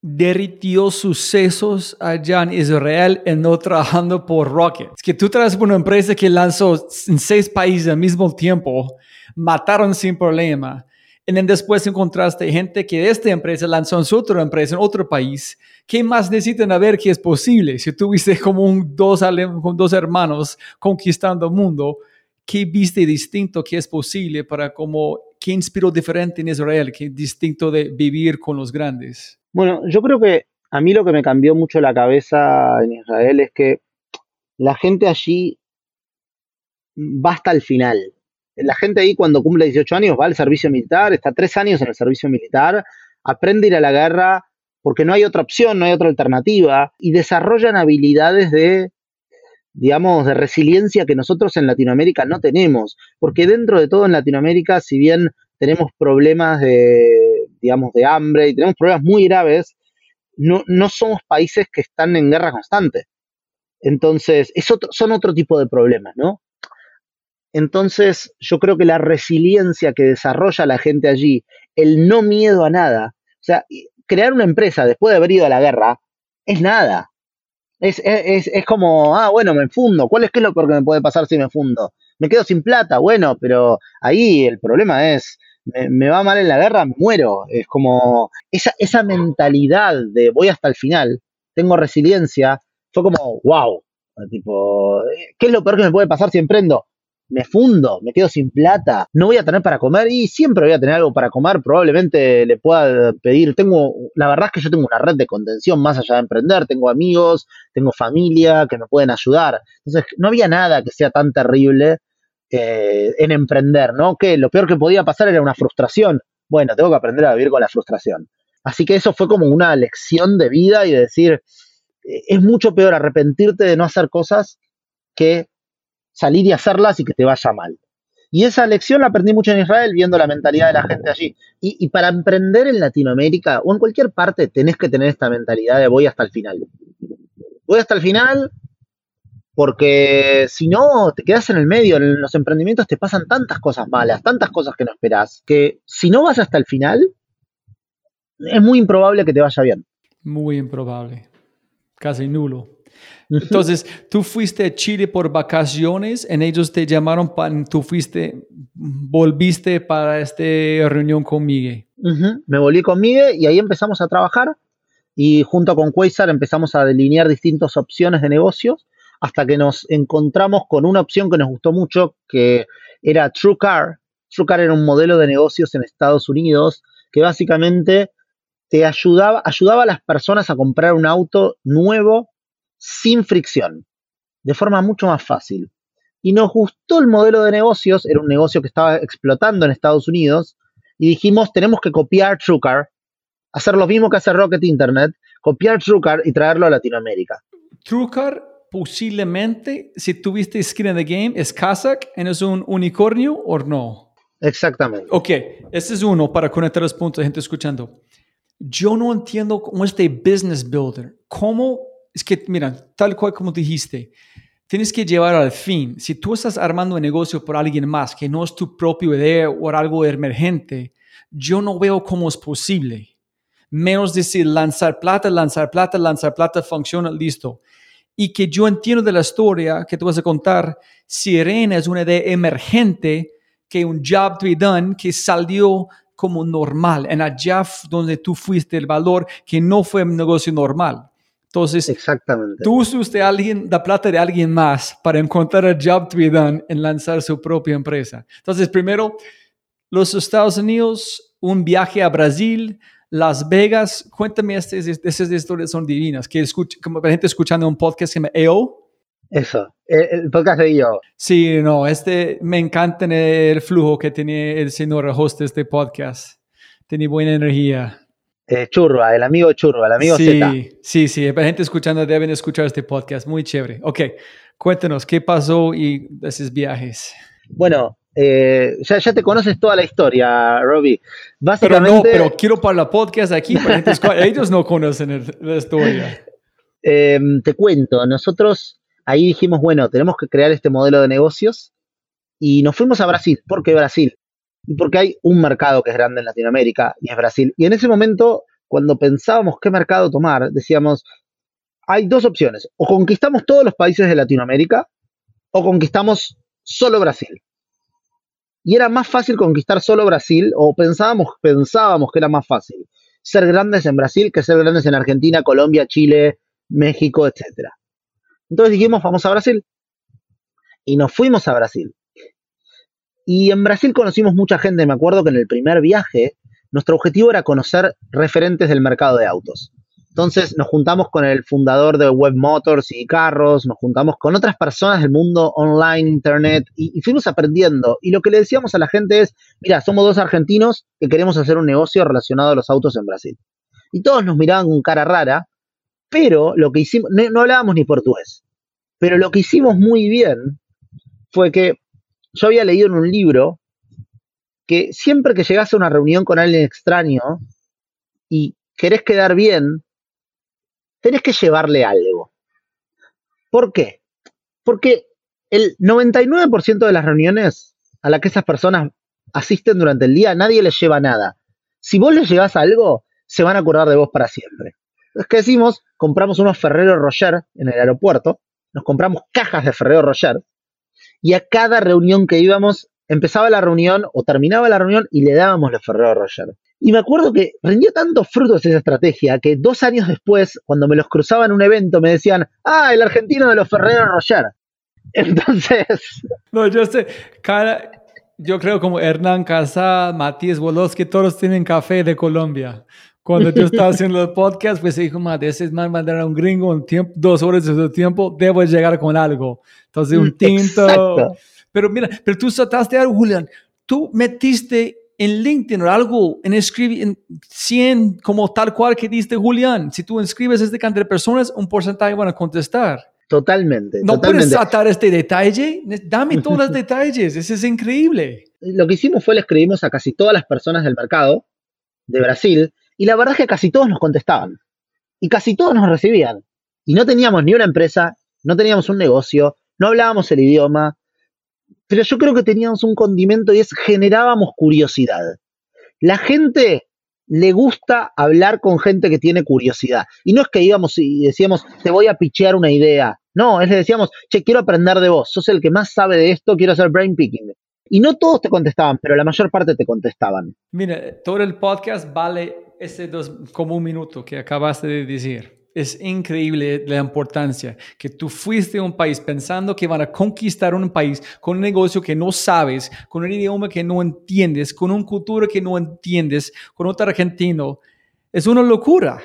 derritió sucesos allá en Israel y no trabajando por Rocket? Es que tú por una empresa que lanzó en seis países al mismo tiempo, mataron sin problema. Y después encontraste gente que de esta empresa lanzó en su otra empresa en otro país ¿qué más necesitan a ver que es posible? Si tuviste como un dos, con dos hermanos conquistando el mundo, ¿qué viste distinto que es posible para como, qué inspiró diferente en Israel, qué distinto de vivir con los grandes? Bueno, yo creo que a mí lo que me cambió mucho la cabeza en Israel es que la gente allí va hasta el final. La gente ahí cuando cumple 18 años va al servicio militar, está tres años en el servicio militar, aprende a ir a la guerra, porque no hay otra opción, no hay otra alternativa, y desarrollan habilidades de, digamos, de resiliencia que nosotros en Latinoamérica no tenemos, porque dentro de todo en Latinoamérica, si bien tenemos problemas de, digamos, de hambre y tenemos problemas muy graves, no, no somos países que están en guerra constante. Entonces, son otro tipo de problemas, ¿no? Entonces, yo creo que la resiliencia que desarrolla la gente allí, el no miedo a nada, o sea, crear una empresa después de haber ido a la guerra es nada. Es, es, es como, ah, bueno, me fundo. ¿Cuál es, qué es lo peor que me puede pasar si me fundo? Me quedo sin plata, bueno, pero ahí el problema es, me, va mal en la guerra, me muero. Es como esa, esa mentalidad de voy hasta el final, tengo resiliencia, fue como, wow. Tipo, ¿qué es lo peor que me puede pasar si emprendo? Me fundo, me quedo sin plata, no voy a tener para comer y siempre voy a tener algo para comer, probablemente le pueda pedir, tengo, la verdad es que yo tengo una red de contención más allá de emprender, tengo amigos, tengo familia que me pueden ayudar, entonces no había nada que sea tan terrible eh, en emprender, ¿no? Que lo peor que podía pasar era una frustración, bueno, tengo que aprender a vivir con la frustración. Así que eso fue como una lección de vida y de decir, eh, es mucho peor arrepentirte de no hacer cosas que salir y hacerlas y que te vaya mal. Y esa lección la aprendí mucho en Israel viendo la mentalidad de la gente allí. Y, para emprender en Latinoamérica o en cualquier parte tenés que tener esta mentalidad de voy hasta el final. Voy hasta el final porque si no te quedas en el medio, en los emprendimientos te pasan tantas cosas malas, tantas cosas que no esperás, que si no vas hasta el final, es muy improbable que te vaya bien. Muy improbable, casi nulo. Entonces, tú fuiste a Chile por vacaciones, en ellos te llamaron, tú fuiste, volviste para esta reunión con Miguel. Me volví con Miguel y ahí empezamos a trabajar y junto con Quasar empezamos a delinear distintas opciones de negocios hasta que nos encontramos con una opción que nos gustó mucho, que era TrueCar. TrueCar era un modelo de negocios en Estados Unidos que básicamente te ayudaba, ayudaba a las personas a comprar un auto nuevo sin fricción, de forma mucho más fácil. Y nos gustó el modelo de negocios, era un negocio que estaba explotando en Estados Unidos, y dijimos, tenemos que copiar TrueCar, hacer lo mismo que hace Rocket Internet, copiar TrueCar y traerlo a Latinoamérica. TrueCar posiblemente, si tuviste skin in the game, es Kazakh, es un unicornio o no. Exactamente. Ok, ese es uno para conectar los puntos gente escuchando. Yo no entiendo cómo este business builder, cómo es que, mira, tal cual como dijiste, tienes que llevar al fin. Si tú estás armando un negocio por alguien más que no es tu propia idea o algo emergente, yo no veo cómo es posible. Menos decir lanzar plata, lanzar plata, lanzar plata, funciona, listo. Y que yo entiendo de la historia que tú vas a contar, Sirena es una idea emergente que un job to be done que salió como normal, en allá donde tú fuiste el valor que no fue un negocio normal. Entonces, Exactamente. tú usaste a alguien, la plata de alguien más para encontrar el job to be done en lanzar su propia empresa. Entonces, primero, los Estados Unidos, un viaje a Brasil, Las Vegas. Cuéntame, estas, estas historias son divinas. Que escucha, como la gente escuchando un podcast que se llama EO. Eso, el podcast de yo. Sí, no, este me encanta el flujo que tiene el señor host de este podcast. Tiene buena energía. Eh, Churba, el amigo Churba, el amigo sí. Sí, sí, la gente escuchando deben escuchar este podcast, muy chévere. Ok, cuéntanos, ¿qué pasó y esos viajes? Bueno, eh, ya, ya te conoces toda la historia, Robbie. Pero no, pero quiero para la podcast aquí, para gente ellos no conocen el- la historia. eh, te cuento, nosotros ahí dijimos, bueno, tenemos que crear este modelo de negocios y nos fuimos a Brasil. ¿Por qué Brasil? Y porque hay un mercado que es grande en Latinoamérica y es Brasil. Y en ese momento, cuando pensábamos qué mercado tomar, decíamos, hay dos opciones, o conquistamos todos los países de Latinoamérica o conquistamos solo Brasil. Y era más fácil conquistar solo Brasil, o pensábamos, pensábamos que era más fácil ser grandes en Brasil que ser grandes en Argentina, Colombia, Chile, México, etc. Entonces dijimos, vamos a Brasil. Y nos fuimos a Brasil. Y en Brasil conocimos mucha gente. Me acuerdo que en el primer viaje, nuestro objetivo era conocer referentes del mercado de autos. Entonces nos juntamos con el fundador de Web Motors y Carros, nos juntamos con otras personas del mundo online, internet, y, fuimos aprendiendo. Y lo que le decíamos a la gente es, mira, somos dos argentinos que queremos hacer un negocio relacionado a los autos en Brasil. Y todos nos miraban con cara rara, pero lo que hicimos, no, no hablábamos ni portugués, pero lo que hicimos muy bien fue que yo había leído en un libro que siempre que llegas a una reunión con alguien extraño y querés quedar bien, tenés que llevarle algo. ¿Por qué? Porque el 99% de las reuniones a las que esas personas asisten durante el día, nadie les lleva nada. Si vos les llevas algo, se van a acordar de vos para siempre. Entonces, ¿qué decimos? Compramos unos Ferrero Rocher en el aeropuerto, nos compramos cajas de Ferrero Rocher, y a cada reunión que íbamos, empezaba la reunión o terminaba la reunión y le dábamos los Ferrero Rocher. Y me acuerdo que rindió tantos frutos esa estrategia que dos años después, cuando me los cruzaba en un evento, me decían, ah, el argentino de los Ferrero Rocher. Entonces, No, yo sé, cada, yo creo como Hernán Casá, Matías Wolowski, todos tienen café de Colombia. Cuando yo estaba haciendo el podcast, pues dijo, madre, ese es más mandar a un gringo un tiempo, dos horas de su tiempo, debo llegar con algo. Entonces, un tinto. Exacto. Pero mira, pero tú trataste algo, Julián. Tú metiste en LinkedIn o algo, en escribir en 100, como tal cual que diste Julián. Si tú inscribes este cantidad de personas, un porcentaje van a contestar. Totalmente. No totalmente. puedes atar este detalle. Dame todos los detalles. Eso es increíble. Lo que hicimos fue le escribimos a casi todas las personas del mercado de Brasil y la verdad es que casi todos nos contestaban y casi todos nos recibían. Y no teníamos ni una empresa, no teníamos un negocio, no hablábamos el idioma, pero yo creo que teníamos un condimento y es generábamos curiosidad. La gente le gusta hablar con gente que tiene curiosidad. Y no es que íbamos y decíamos, te voy a pichear una idea. No, es que decíamos, che, quiero aprender de vos, sos el que más sabe de esto, quiero hacer brain picking. Y no todos te contestaban, pero la mayor parte te contestaban. Mira, todo el podcast vale ese dos, como un minuto que acabaste de decir. Es increíble la importancia que tú fuiste a un país pensando que van a conquistar un país con un negocio que no sabes, con un idioma que no entiendes, con una cultura que no entiendes, con otro argentino. Es una locura.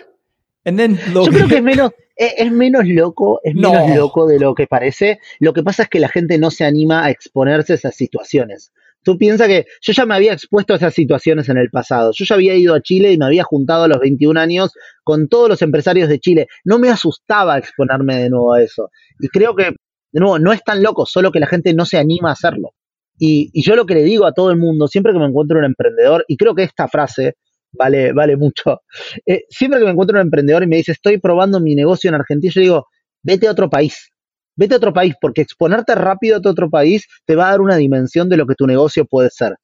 Lo Yo creo que es menos, es, es menos loco, es No. menos loco de lo que parece. Lo que pasa es que la gente no se anima a exponerse a esas situaciones. Tú piensas que yo ya me había expuesto a esas situaciones en el pasado. Yo ya había ido a Chile y me había juntado a los 21 años con todos los empresarios de Chile. No me asustaba exponerme de nuevo a eso. Y creo que, de nuevo, no es tan loco, solo que la gente no se anima a hacerlo. Y, yo lo que le digo a todo el mundo, siempre que me encuentro un emprendedor, y creo que esta frase vale, vale mucho, eh, siempre que me encuentro un emprendedor y me dice, estoy probando mi negocio en Argentina, yo digo, vete a otro país. Vete a otro país, porque exponerte rápido a otro país te va a dar una dimensión de lo que tu negocio puede ser.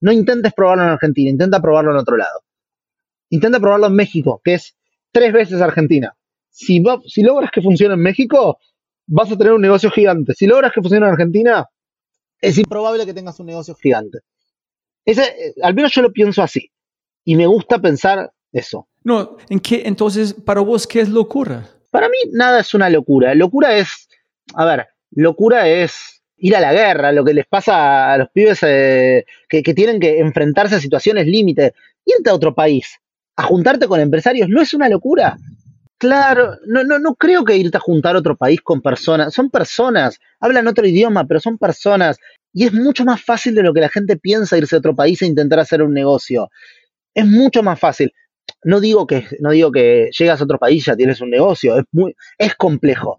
No intentes probarlo en Argentina, intenta probarlo en otro lado. Intenta probarlo en México, que es tres veces Argentina. Si, va- si logras que funcione en México, vas a tener un negocio gigante. Si logras que funcione en Argentina, es improbable que tengas un negocio gigante. Ese, eh, al menos yo lo pienso así. Y me gusta pensar eso. No, ¿en qué, entonces, para vos, ¿qué es locura? Para mí nada es una locura. Locura es, a ver, locura es ir a la guerra, lo que les pasa a los pibes eh, que, tienen que enfrentarse a situaciones límite. Irte a otro país, a juntarte con empresarios, no es una locura. Claro, no, no, no creo que irte a juntar a otro país con personas. Son personas, hablan otro idioma, pero son personas. Y es mucho más fácil de lo que la gente piensa irse a otro país e intentar hacer un negocio. Es mucho más fácil no digo que no digo que llegas a otro país y ya tienes un negocio, es muy es complejo,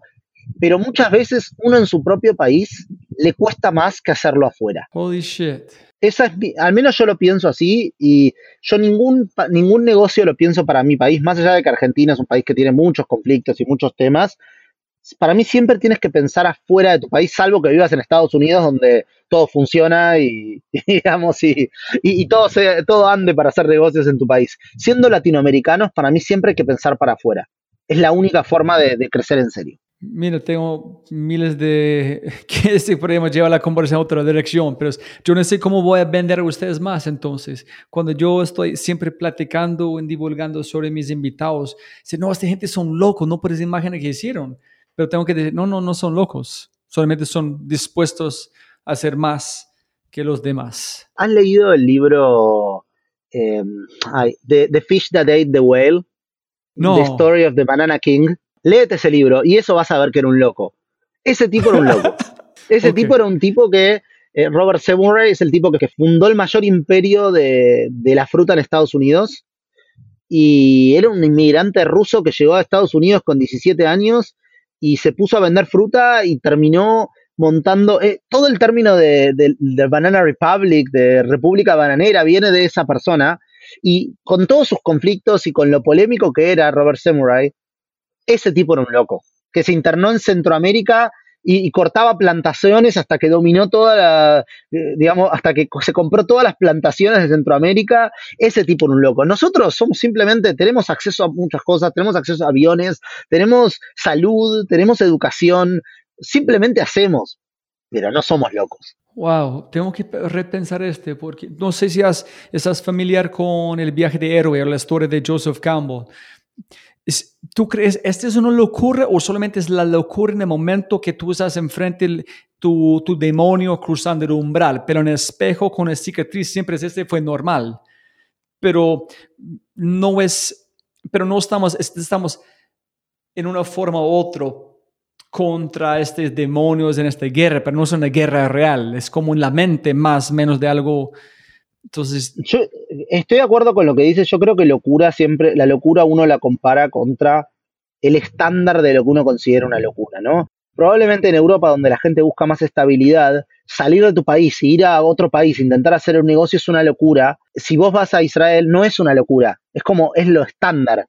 pero muchas veces uno en su propio país le cuesta más que hacerlo afuera. Holy shit. Esa es mi- al menos yo lo pienso así y yo ningún ningún negocio lo pienso para mi país, más allá de que Argentina es un país que tiene muchos conflictos y muchos temas. Para mí siempre tienes que pensar afuera de tu país, salvo que vivas en Estados Unidos donde todo funciona y, y, digamos y, y, y todo se, todo ande para hacer negocios en tu país. Siendo latinoamericanos, para mí siempre hay que pensar para afuera. Es la única forma de, de crecer en serio. Mira, tengo miles de que este podemos llevar la conversación a otra dirección, pero yo no sé cómo voy a vender a ustedes más entonces. Cuando yo estoy siempre platicando y divulgando sobre mis invitados, dicen, no, esta gente son locos, no puedes imaginar qué hicieron. Pero tengo que decir, no, no, no son locos, solamente son dispuestos a hacer más que los demás. ¿Has leído el libro eh, the, The Fish That Ate the Whale? No. The Story of the Banana King. Léete ese libro y eso vas a ver que era un loco. Ese tipo era un loco. Ese tipo era un tipo que, eh, Robert Seymour es el tipo que, que fundó el mayor imperio de, de la fruta en Estados Unidos. Y era un inmigrante ruso que llegó a Estados Unidos con 17 años y se puso a vender fruta y terminó montando, eh, todo el término de, de- de Banana Republic, de República Bananera, viene de esa persona. Y con todos sus conflictos y con lo polémico que era Robert Samurai, ese tipo era un loco, que se internó en Centroamérica y, cortaba plantaciones hasta que dominó toda la, eh, digamos, hasta que se compró todas las plantaciones de Centroamérica. Ese tipo era un loco. Nosotros somos simplemente, tenemos acceso a muchas cosas, tenemos acceso a aviones, tenemos salud, tenemos educación, simplemente hacemos, pero no somos locos. Wow, tengo que pe- repensar este porque no sé si estás familiar con el viaje de héroe o la historia de Joseph Campbell. ¿Tú crees esta es una locura o solamente es la locura en el momento que tú estás enfrente el- tu, tu demonio cruzando el umbral? Pero en el espejo con la cicatriz siempre es este fue normal. Pero no es, pero no estamos, est- estamos en una forma u otra contra estos demonios en esta guerra, pero no es una guerra real, es como en la mente más menos de algo. Entonces, Yo estoy de acuerdo con lo que dices. Yo creo que locura siempre, la locura uno la compara contra el estándar de lo que uno considera una locura, ¿no? Probablemente en Europa, donde la gente busca más estabilidad, salir de tu país y ir a otro país, intentar hacer un negocio es una locura. Si vos vas a Israel, no es una locura, es como es lo estándar.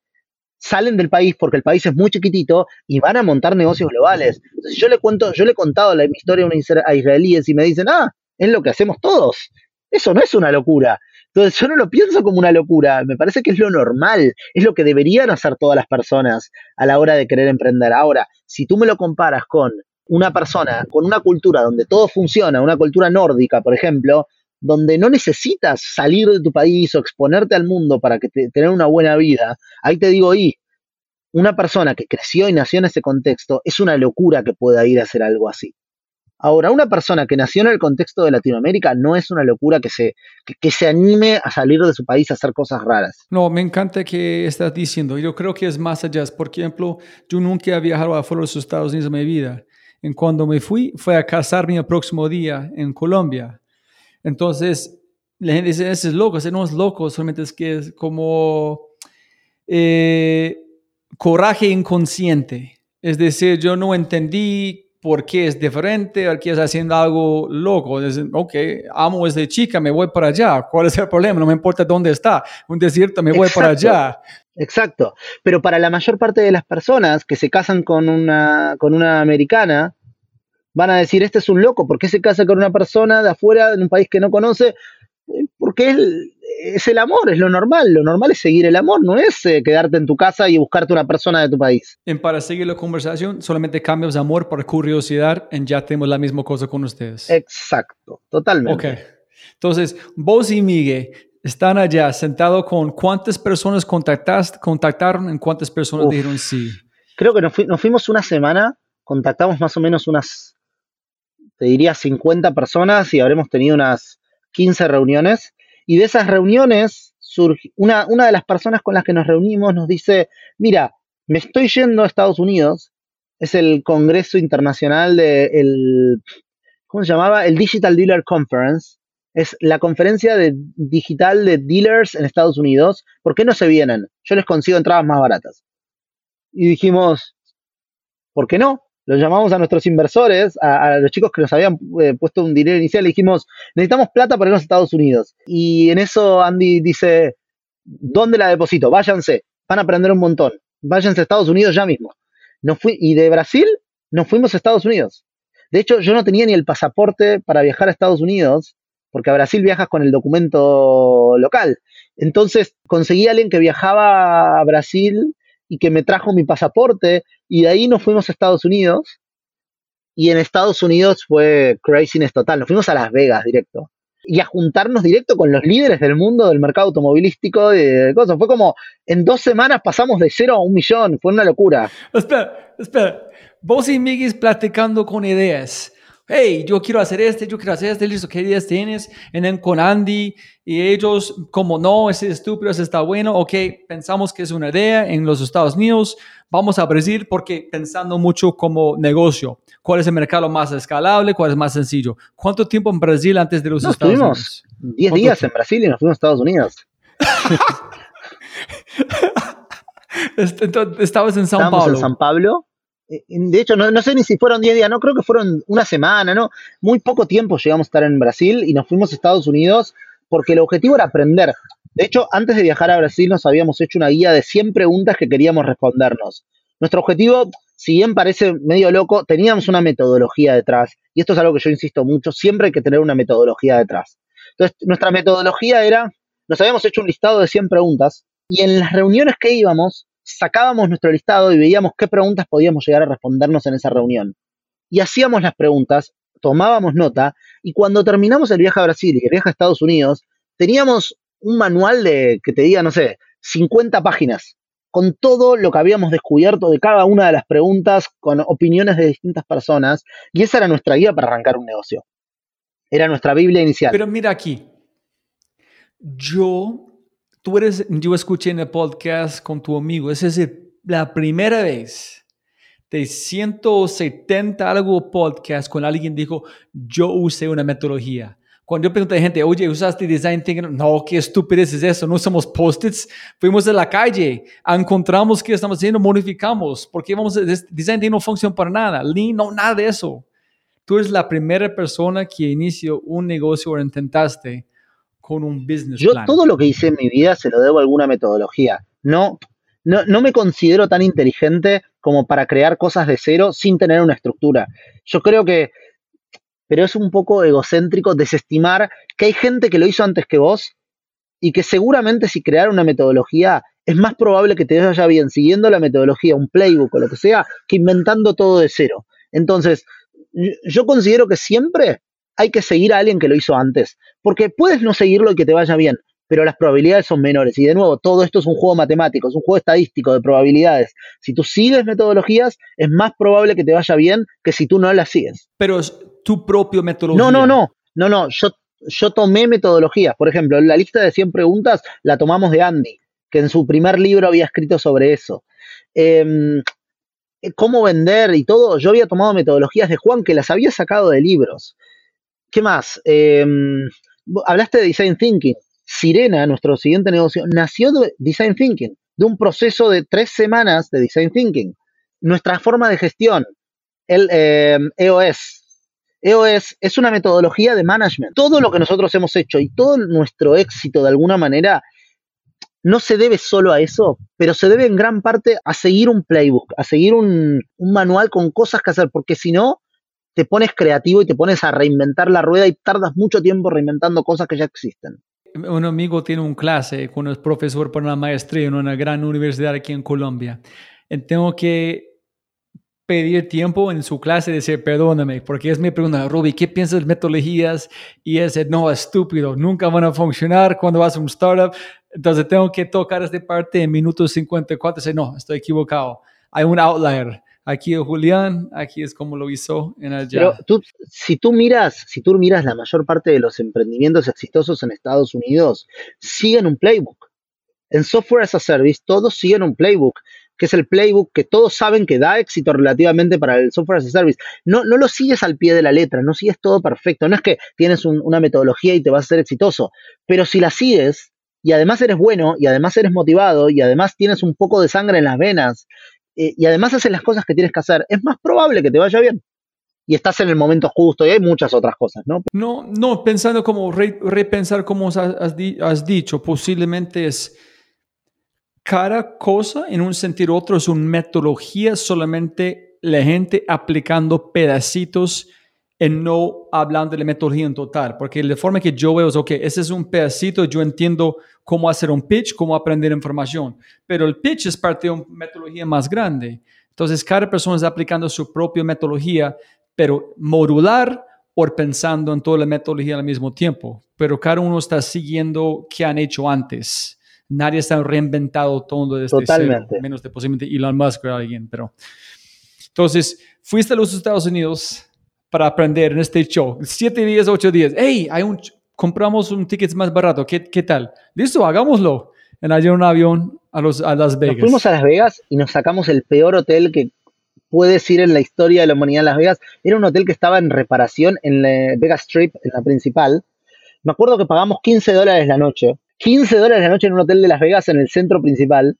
Salen del país porque el país es muy chiquitito y van a montar negocios globales. Yo le cuento, yo le he contado la, mi historia a israelíes y me dicen, ah, es lo que hacemos todos. Eso no es una locura. Entonces yo no lo pienso como una locura, me parece que es lo normal, es lo que deberían hacer todas las personas a la hora de querer emprender. Ahora, si tú me lo comparas con una persona, con una cultura donde todo funciona, una cultura nórdica, por ejemplo, donde no necesitas salir de tu país o exponerte al mundo para que tener una buena vida, ahí te digo, y una persona que creció y nació en ese contexto, es una locura que pueda ir a hacer algo así. Ahora, una persona que nació en el contexto de Latinoamérica no es una locura que se, que, se anime a salir de su país a hacer cosas raras. No, me encanta que estás diciendo. Yo creo que es más allá. Por ejemplo, yo nunca he viajado afuera de los Estados Unidos en mi vida. En cuando me fui, fue a casarme el próximo día en Colombia. Entonces, la gente dice, ese es loco, ese no es loco, solamente es que es como eh, coraje inconsciente. Es decir, yo no entendí por qué es diferente, aquí es haciendo algo loco. Dicen, ok, amo desde chica, me voy para allá. ¿Cuál es el problema? No me importa dónde está. Un desierto, me voy para allá. Exacto. Pero para la mayor parte de las personas que se casan con una, con una americana, van a decir, este es un loco, ¿por qué se casa con una persona de afuera, en un país que no conoce? Porque es el amor, es lo normal. Lo normal es seguir el amor, no es eh, quedarte en tu casa y buscarte una persona de tu país. En para seguir la conversación, solamente cambias de amor por curiosidad y ya tenemos la misma cosa con ustedes. Exacto, totalmente. Ok. Entonces, vos y Miguel están allá sentados con cuántas personas contactaste, contactaron en cuántas personas dijeron sí. Creo que nos, nos fuimos una semana, contactamos más o menos unas, te diría 50 personas y habremos tenido unas 15 reuniones y de esas reuniones, una, una de las personas con las que nos reunimos nos dice, mira, me estoy yendo a Estados Unidos, es el Congreso Internacional de el, ¿cómo se llamaba? El Digital Dealer Conference. Es la conferencia de, digital de dealers en Estados Unidos. ¿Por qué no se vienen? Yo les consigo entradas más baratas. Y dijimos, ¿por qué no? Los llamamos a nuestros inversores, a, los chicos que nos habían eh, puesto un dinero inicial, y dijimos, necesitamos plata para irnos a Estados Unidos. Y en eso Andy dice, ¿dónde la deposito? Váyanse, van a aprender un montón. Váyanse a Estados Unidos ya mismo. No fui, y de Brasil nos fuimos a Estados Unidos. De hecho, yo no tenía ni el pasaporte para viajar a Estados Unidos, porque a Brasil viajas con el documento local. Entonces conseguí a alguien que viajaba a Brasil y que me trajo mi pasaporte y de ahí nos fuimos a Estados Unidos y en Estados Unidos fue craziness total, nos fuimos a Las Vegas directo y a juntarnos directo con los líderes del mundo del mercado automovilístico y de cosas. Fue como en dos semanas pasamos de cero a un millón, fue una locura. Espera, espera. Vos y Miguel platicando con ideas hey, yo quiero hacer este, yo quiero hacer este, listo, ¿qué ideas tienes? Y con Andy y ellos, como no, ese es estúpido, ese está bueno, ok, pensamos que es una idea en los Estados Unidos, vamos a Brasil porque pensando mucho como negocio, ¿cuál es el mercado más escalable, cuál es más sencillo? ¿Cuánto tiempo en Brasil antes de los Estados Unidos? 10 días en Brasil y nos fuimos a Estados Unidos. Estabas en San Pablo. en San Pablo de hecho, no, sé ni si fueron 10 días, no creo que fueron una semana, ¿no? Muy poco tiempo llegamos a estar en Brasil y nos fuimos a Estados Unidos porque el objetivo era aprender. De hecho, antes de viajar a Brasil nos habíamos hecho una guía de 100 preguntas que queríamos respondernos. Nuestro objetivo, si bien parece medio loco, teníamos una metodología detrás. Y esto es algo que yo insisto mucho, siempre hay que tener una metodología detrás. Entonces, nuestra metodología era, nos habíamos hecho un listado de 100 preguntas y en las reuniones que íbamos, sacábamos nuestro listado y veíamos qué preguntas podíamos llegar a respondernos en esa reunión. Y hacíamos las preguntas, tomábamos nota, y cuando terminamos el viaje a Brasil y el viaje a Estados Unidos, teníamos un manual de, que te diga, no sé, 50 páginas, con todo lo que habíamos descubierto de cada una de las preguntas, con opiniones de distintas personas, y esa era nuestra guía para arrancar un negocio. Era nuestra Biblia inicial. Pero mira aquí, yo tú eres, yo escuché en el podcast con tu amigo, es la primera vez de 170 algo podcast con alguien dijo, yo usé una metodología. Cuando yo pregunto a gente, oye, ¿usaste design thinking? No, qué estupidez es eso, no usamos post-its. Fuimos a la calle, encontramos qué estamos haciendo, modificamos. porque vamos a design thinking no funciona para nada? Lean, no, nada de eso. Tú eres la primera persona que inició un negocio o intentaste con un business Yo todo lo que hice en mi vida se lo debo a alguna metodología. No, no, no me considero tan inteligente como para crear cosas de cero sin tener una estructura. Yo creo que, pero es un poco egocéntrico desestimar que hay gente que lo hizo antes que vos y que seguramente si creara una metodología es más probable que te vaya bien siguiendo la metodología, un playbook o lo que sea, que inventando todo de cero. Entonces, yo considero que siempre hay que seguir a alguien que lo hizo antes, porque puedes no seguirlo y que te vaya bien, pero las probabilidades son menores. Y de nuevo, todo esto es un juego matemático, es un juego estadístico de probabilidades. Si tú sigues metodologías, es más probable que te vaya bien que si tú no las sigues. Pero es tu propio metodología. No, no, no, no, no, yo, yo tomé metodologías. Por ejemplo, la lista de 100 preguntas la tomamos de Andy, que en su primer libro había escrito sobre eso. Em, cómo vender y todo, yo había tomado metodologías de Juan que las había sacado de libros. ¿Qué más? Em, hablaste de Design Thinking. Sirena, nuestro siguiente negocio, nació de Design Thinking, de un proceso de tres semanas de Design Thinking. Nuestra forma de gestión, el EOS. Em, EOS es una metodología de management. Todo lo que nosotros hemos hecho y todo nuestro éxito de alguna manera no se debe solo a eso, pero se debe en gran parte a seguir un playbook, a seguir un, manual con cosas que hacer, porque si no, te pones creativo y te pones a reinventar la rueda y tardas mucho tiempo reinventando cosas que ya existen. Un amigo tiene un clase con el profesor para una maestría en una gran universidad aquí en Colombia. tengo que pedir tiempo en su clase y decir, perdóname, porque es mi pregunta, Ruby, ¿qué piensas de metodologías? Y ese, no, estúpido, nunca van a funcionar cuando vas a un startup. Entonces tengo que tocar esta parte en minutos 54 y decir, no, estoy equivocado. Hay un outlier. Aquí es Julián, aquí es como lo hizo en allá. Pero tú, si tú miras, si tú miras la mayor parte de los emprendimientos exitosos en Estados Unidos, siguen un playbook. En software as a service, todos siguen un playbook que es el playbook que todos saben que da éxito relativamente para el software as a service. No, no lo sigues al pie de la letra, no sigues todo perfecto. No es que tienes una metodología y te vas a ser exitoso, pero si la sigues y además eres bueno y además eres motivado y además tienes un poco de sangre en las venas eh, y además haces las cosas que tienes que hacer, es más probable que te vaya bien. Y estás en el momento justo y hay muchas otras cosas, ¿no? No, no, pensando como repensar como has, has dicho, posiblemente es cada cosa en un sentido u otro es una metodología, solamente la gente aplicando pedacitos en no hablando de la metodología en total, porque la forma que yo veo es, ok, ese es un pedacito, yo entiendo cómo hacer un pitch, cómo aprender información, pero el pitch es parte de una metodología más grande. Entonces, cada persona está aplicando su propia metodología, pero modular o pensando en toda la metodología al mismo tiempo, pero cada uno está siguiendo qué han hecho antes nadie está reinventado todo desde Totalmente. Cero, menos de posiblemente Elon Musk o alguien, pero... Entonces, fuiste a los Estados Unidos para aprender en este show. Siete días, ocho días. Hey, hay un, compramos un ticket más barato. ¿Qué, qué tal? Listo, hagámoslo. En ayer un avión a, los, a Las Vegas. Nos fuimos a Las Vegas y nos sacamos el peor hotel que puedes ir en la historia de la humanidad en Las Vegas. Era un hotel que estaba en reparación en la Vegas Strip, en la principal. Me acuerdo que pagamos 15 dólares la noche 15 dólares la noche en un hotel de Las Vegas en el centro principal.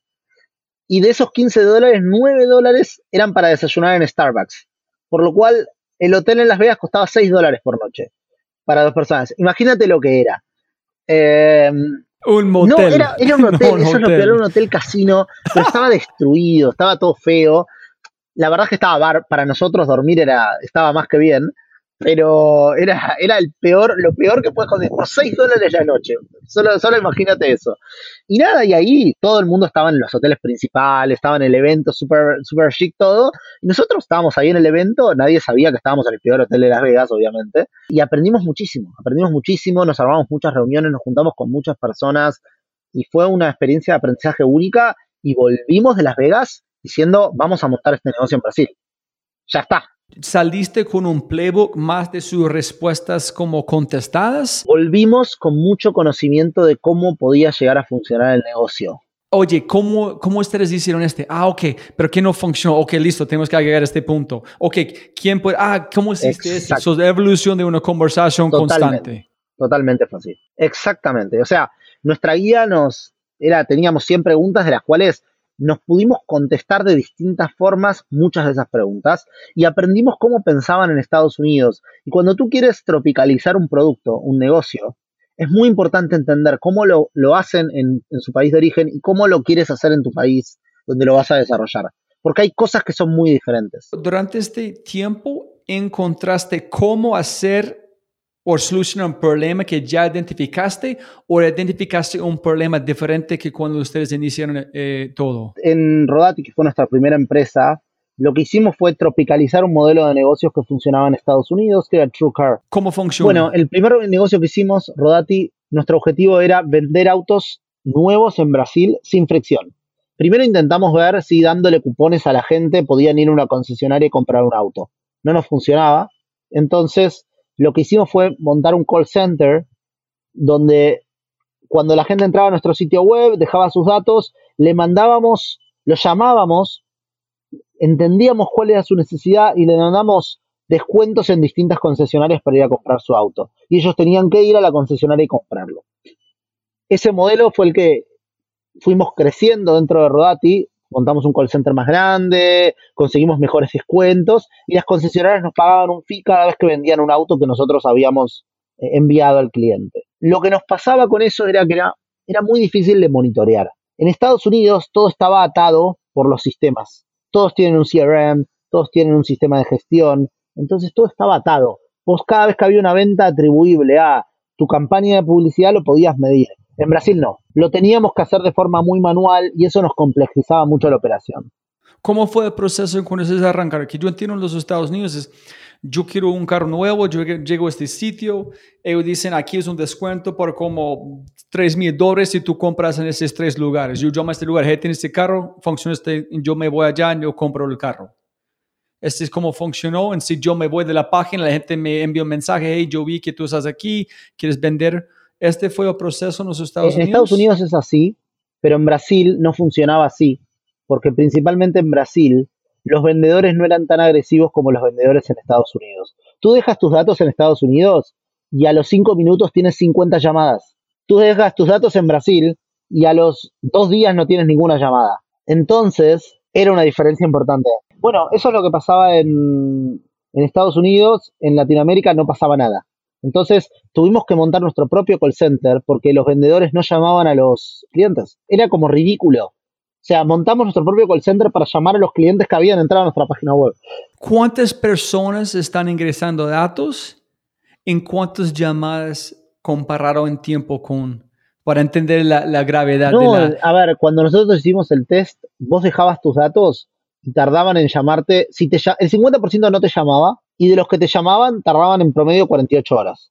Y de esos 15 dólares, 9 dólares eran para desayunar en Starbucks. Por lo cual, el hotel en Las Vegas costaba 6 dólares por noche para dos personas. Imagínate lo que era. Em, un motel. No, era, un hotel, eso es lo peor, un hotel casino, pero estaba destruido, estaba todo feo. La verdad es que estaba para nosotros dormir era, estaba más que bien pero era, era el peor, lo peor que puedes conseguir, por 6 dólares la noche, solo, solo imagínate eso. Y nada, y ahí todo el mundo estaba en los hoteles principales, estaba en el evento, super, super chic todo, y nosotros estábamos ahí en el evento, nadie sabía que estábamos en el peor hotel de Las Vegas, obviamente, y aprendimos muchísimo, aprendimos muchísimo, nos armamos muchas reuniones, nos juntamos con muchas personas, y fue una experiencia de aprendizaje única, y volvimos de Las Vegas diciendo, vamos a montar este negocio en Brasil. Ya está, ¿Saliste con un playbook más de sus respuestas como contestadas? Volvimos con mucho conocimiento de cómo podía llegar a funcionar el negocio. Oye, ¿cómo, ¿cómo ustedes hicieron este? Ah, ok, pero ¿qué no funcionó? Ok, listo, tenemos que llegar a este punto. Ok, ¿quién puede? Ah, ¿cómo hiciste eso? Eso es la evolución de una conversación constante. Totalmente así. Exactamente. O sea, nuestra guía nos era, teníamos 100 preguntas de las cuales nos pudimos contestar de distintas formas muchas de esas preguntas y aprendimos cómo pensaban en Estados Unidos. Y cuando tú quieres tropicalizar un producto, un negocio, es muy importante entender cómo lo, lo hacen en, en su país de origen y cómo lo quieres hacer en tu país donde lo vas a desarrollar. Porque hay cosas que son muy diferentes. Durante este tiempo encontraste cómo hacer o solucionar un problema que ya identificaste o identificaste un problema diferente que cuando ustedes iniciaron eh, todo? En Rodati, que fue nuestra primera empresa, lo que hicimos fue tropicalizar un modelo de negocios que funcionaba en Estados Unidos, que era TrueCar. ¿Cómo funciona? Bueno, el primer negocio que hicimos, Rodati, nuestro objetivo era vender autos nuevos en Brasil sin fricción. Primero intentamos ver si dándole cupones a la gente podían ir a una concesionaria y comprar un auto. No nos funcionaba. Entonces, lo que hicimos fue montar un call center donde cuando la gente entraba a nuestro sitio web, dejaba sus datos, le mandábamos, lo llamábamos, entendíamos cuál era su necesidad y le mandamos descuentos en distintas concesionarias para ir a comprar su auto. Y ellos tenían que ir a la concesionaria y comprarlo. Ese modelo fue el que fuimos creciendo dentro de Rodati, montamos un call center más grande, conseguimos mejores descuentos y las concesionarias nos pagaban un fee cada vez que vendían un auto que nosotros habíamos eh, enviado al cliente. Lo que nos pasaba con eso era que era, era muy difícil de monitorear. En Estados Unidos todo estaba atado por los sistemas. Todos tienen un CRM, todos tienen un sistema de gestión, entonces todo estaba atado. Vos cada vez que había una venta atribuible a tu campaña de publicidad lo podías medir. En Brasil no. Lo teníamos que hacer de forma muy manual y eso nos complejizaba mucho la operación. ¿Cómo fue el proceso cuando ustedes arrancaron? Que yo entiendo en los Estados Unidos es, yo quiero un carro nuevo, yo llego a este sitio, ellos dicen aquí es un descuento por como 3 mil dólares si tú compras en esos tres lugares. Yo llamo a este lugar, hey, tienes este carro, funciona este, yo me voy allá y yo compro el carro. Este es como funcionó. En si yo me voy de la página, la gente me envía un mensaje, hey, yo vi que tú estás aquí, quieres vender este fue el proceso en los Estados en Unidos. En Estados Unidos es así, pero en Brasil no funcionaba así, porque principalmente en Brasil los vendedores no eran tan agresivos como los vendedores en Estados Unidos. Tú dejas tus datos en Estados Unidos y a los 5 minutos tienes 50 llamadas. Tú dejas tus datos en Brasil y a los dos días no tienes ninguna llamada. Entonces, era una diferencia importante. Bueno, eso es lo que pasaba en, en Estados Unidos, en Latinoamérica no pasaba nada. Entonces tuvimos que montar nuestro propio call center porque los vendedores no llamaban a los clientes. Era como ridículo. O sea, montamos nuestro propio call center para llamar a los clientes que habían entrado a nuestra página web. ¿Cuántas personas están ingresando datos? ¿En cuántas llamadas compararon en tiempo con, para entender la, gravedad de la... A ver, cuando nosotros hicimos el test, vos dejabas tus datos y tardaban en llamarte. Si te, el 50% no te llamaba, y de los que te llamaban tardaban en promedio 48 horas.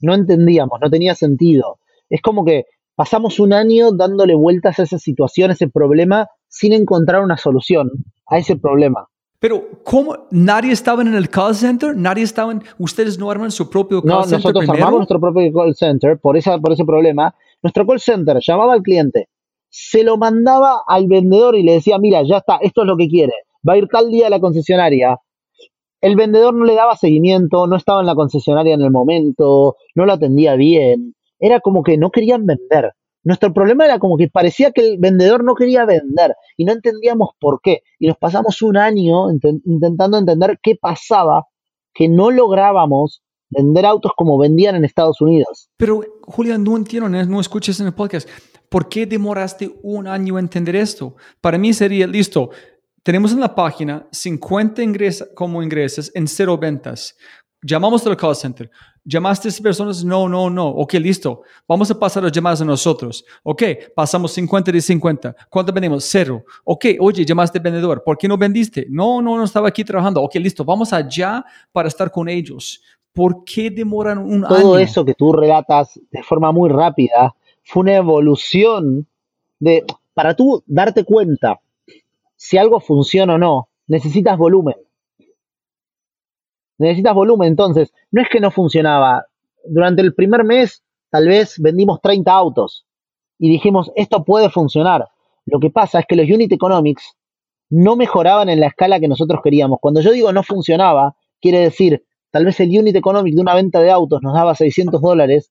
No entendíamos, no tenía sentido. Es como que pasamos un año dándole vueltas a esa situación, a ese problema, sin encontrar una solución a ese problema. Pero, ¿cómo? ¿Nadie estaba en el call center? ¿Nadie estaba en... ¿Ustedes no arman su propio call no, center nosotros armamos nuestro propio call center por, esa, por ese problema. Nuestro call center llamaba al cliente, se lo mandaba al vendedor y le decía, mira, ya está, esto es lo que quiere. Va a ir tal día a la concesionaria, el vendedor no le daba seguimiento, no estaba en la concesionaria en el momento, no lo atendía bien, era como que no querían vender. Nuestro problema era como que parecía que el vendedor no quería vender y no entendíamos por qué. Y nos pasamos un año intentando entender qué pasaba, que no lográbamos vender autos como vendían en Estados Unidos. Pero, Julián, no entiendo, no escuches en el podcast. ¿Por qué demoraste un año en entender esto? Para mí sería, listo, tenemos en la página 50 ingresos como ingresos en cero ventas. Llamamos al call center. ¿Llamaste a esas personas? No, no, no. Ok, listo. Vamos a pasar las llamadas a nosotros. Ok, pasamos 50 de 50. ¿Cuánto vendemos? Cero. Ok, oye, llamaste al vendedor. ¿Por qué no vendiste? No, no, no estaba aquí trabajando. Ok, listo. Vamos allá para estar con ellos. ¿Por qué demoran un año? Todo eso que tú relatas de forma muy rápida fue una evolución de, para tú darte cuenta si algo funciona o no, necesitas volumen. Necesitas volumen, entonces, no es que no funcionaba. Durante el primer mes, tal vez vendimos 30 autos y dijimos, esto puede funcionar. Lo que pasa es que los unit economics no mejoraban en la escala que nosotros queríamos. Cuando yo digo no funcionaba, quiere decir, tal vez el unit economic de una venta de autos nos daba 600 dólares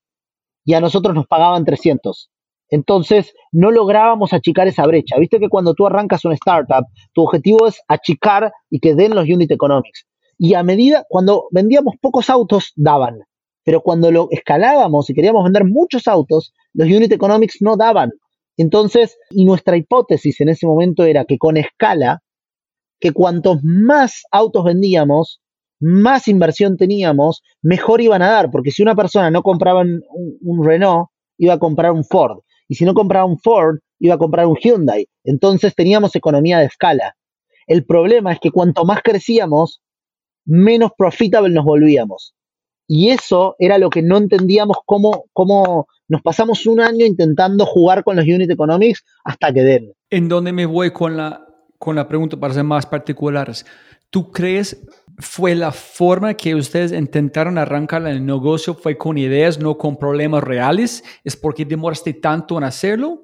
y a nosotros nos pagaban 300. Entonces, no lográbamos achicar esa brecha. Viste que cuando tú arrancas una startup, tu objetivo es achicar y que den los unit economics. Y a medida, cuando vendíamos pocos autos, daban. Pero cuando lo escalábamos y queríamos vender muchos autos, los unit economics no daban. Entonces, y nuestra hipótesis en ese momento era que con escala, que cuantos más autos vendíamos, más inversión teníamos, mejor iban a dar, porque si una persona no compraba un, un, Renault, iba a comprar un Ford, y si no compraba un Ford, iba a comprar un Hyundai. Entonces teníamos economía de escala. El problema es que cuanto más crecíamos, menos profitable nos volvíamos. Y eso era lo que no entendíamos cómo, cómo nos pasamos un año intentando jugar con los unit economics hasta que den. ¿En dónde me voy con la, con la pregunta para ser más particulares? ¿Tú crees fue la forma que ustedes intentaron arrancar el negocio? ¿Fue con ideas, no con problemas reales? ¿Es porque demoraste tanto en hacerlo?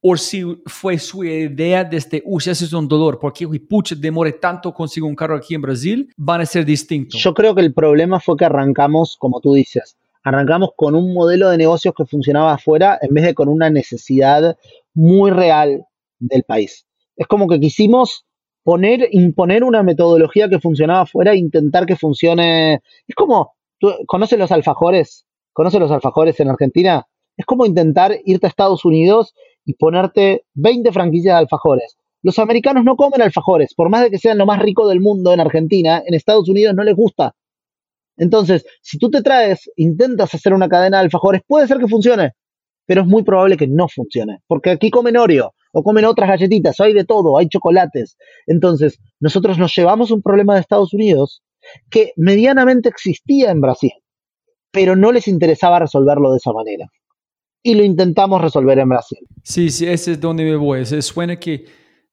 ¿O si fue su idea desde, uy, ese es un dolor, porque pucha, demore tanto consigo un carro aquí en Brasil, van a ser distintos? Yo creo que el problema fue que arrancamos, como tú dices, arrancamos con un modelo de negocios que funcionaba afuera en vez de con una necesidad muy real del país. Es como que quisimos poner, imponer una metodología que funcionaba afuera e intentar que funcione. Es como, ¿tú conoces los alfajores? ¿Conoces los alfajores en Argentina? Es como intentar irte a Estados Unidos y ponerte 20 franquicias de alfajores. Los americanos no comen alfajores, por más de que sean lo más rico del mundo en Argentina, en Estados Unidos no les gusta. Entonces, si tú te traes, intentas hacer una cadena de alfajores, puede ser que funcione, pero es muy probable que no funcione, porque aquí comen Oreo, o comen otras galletitas, hay de todo, hay chocolates. Entonces, nosotros nos llevamos un problema de Estados Unidos que medianamente existía en Brasil, pero no les interesaba resolverlo de esa manera. Y lo intentamos resolver en Brasil. Sí, sí, ese es donde me voy. Se suena que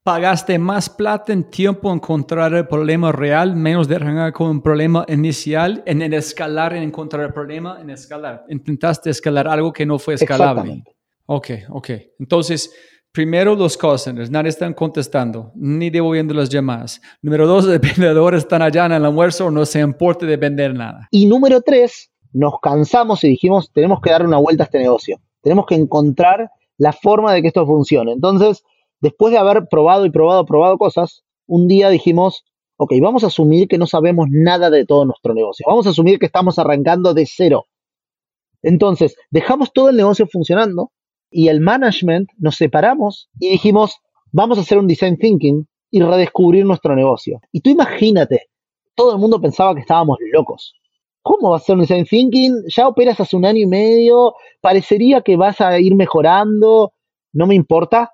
pagaste más plata en tiempo en encontrar el problema real, menos de arrancar con un problema inicial, en, el escalar, en encontrar el problema, en escalar. Intentaste escalar algo que no fue escalable. Ok, ok. Entonces, Primero, los customers, nadie están contestando, ni devolviendo las llamadas. Número dos, los vendedores están allá en el almuerzo, no se importa de vender nada. Y número tres, nos cansamos y dijimos, tenemos que dar una vuelta a este negocio. Tenemos que encontrar la forma de que esto funcione. Entonces, después de haber probado y probado, probado cosas, un día dijimos, ok, vamos a asumir que no sabemos nada de todo nuestro negocio. Vamos a asumir que estamos arrancando de cero. Entonces, dejamos todo el negocio funcionando y el management nos separamos y dijimos, vamos a hacer un design thinking y redescubrir nuestro negocio. Y tú imagínate, todo el mundo pensaba que estábamos locos. ¿Cómo va a ser un design thinking? Ya operas hace un año y medio, parecería que vas a ir mejorando, no me importa.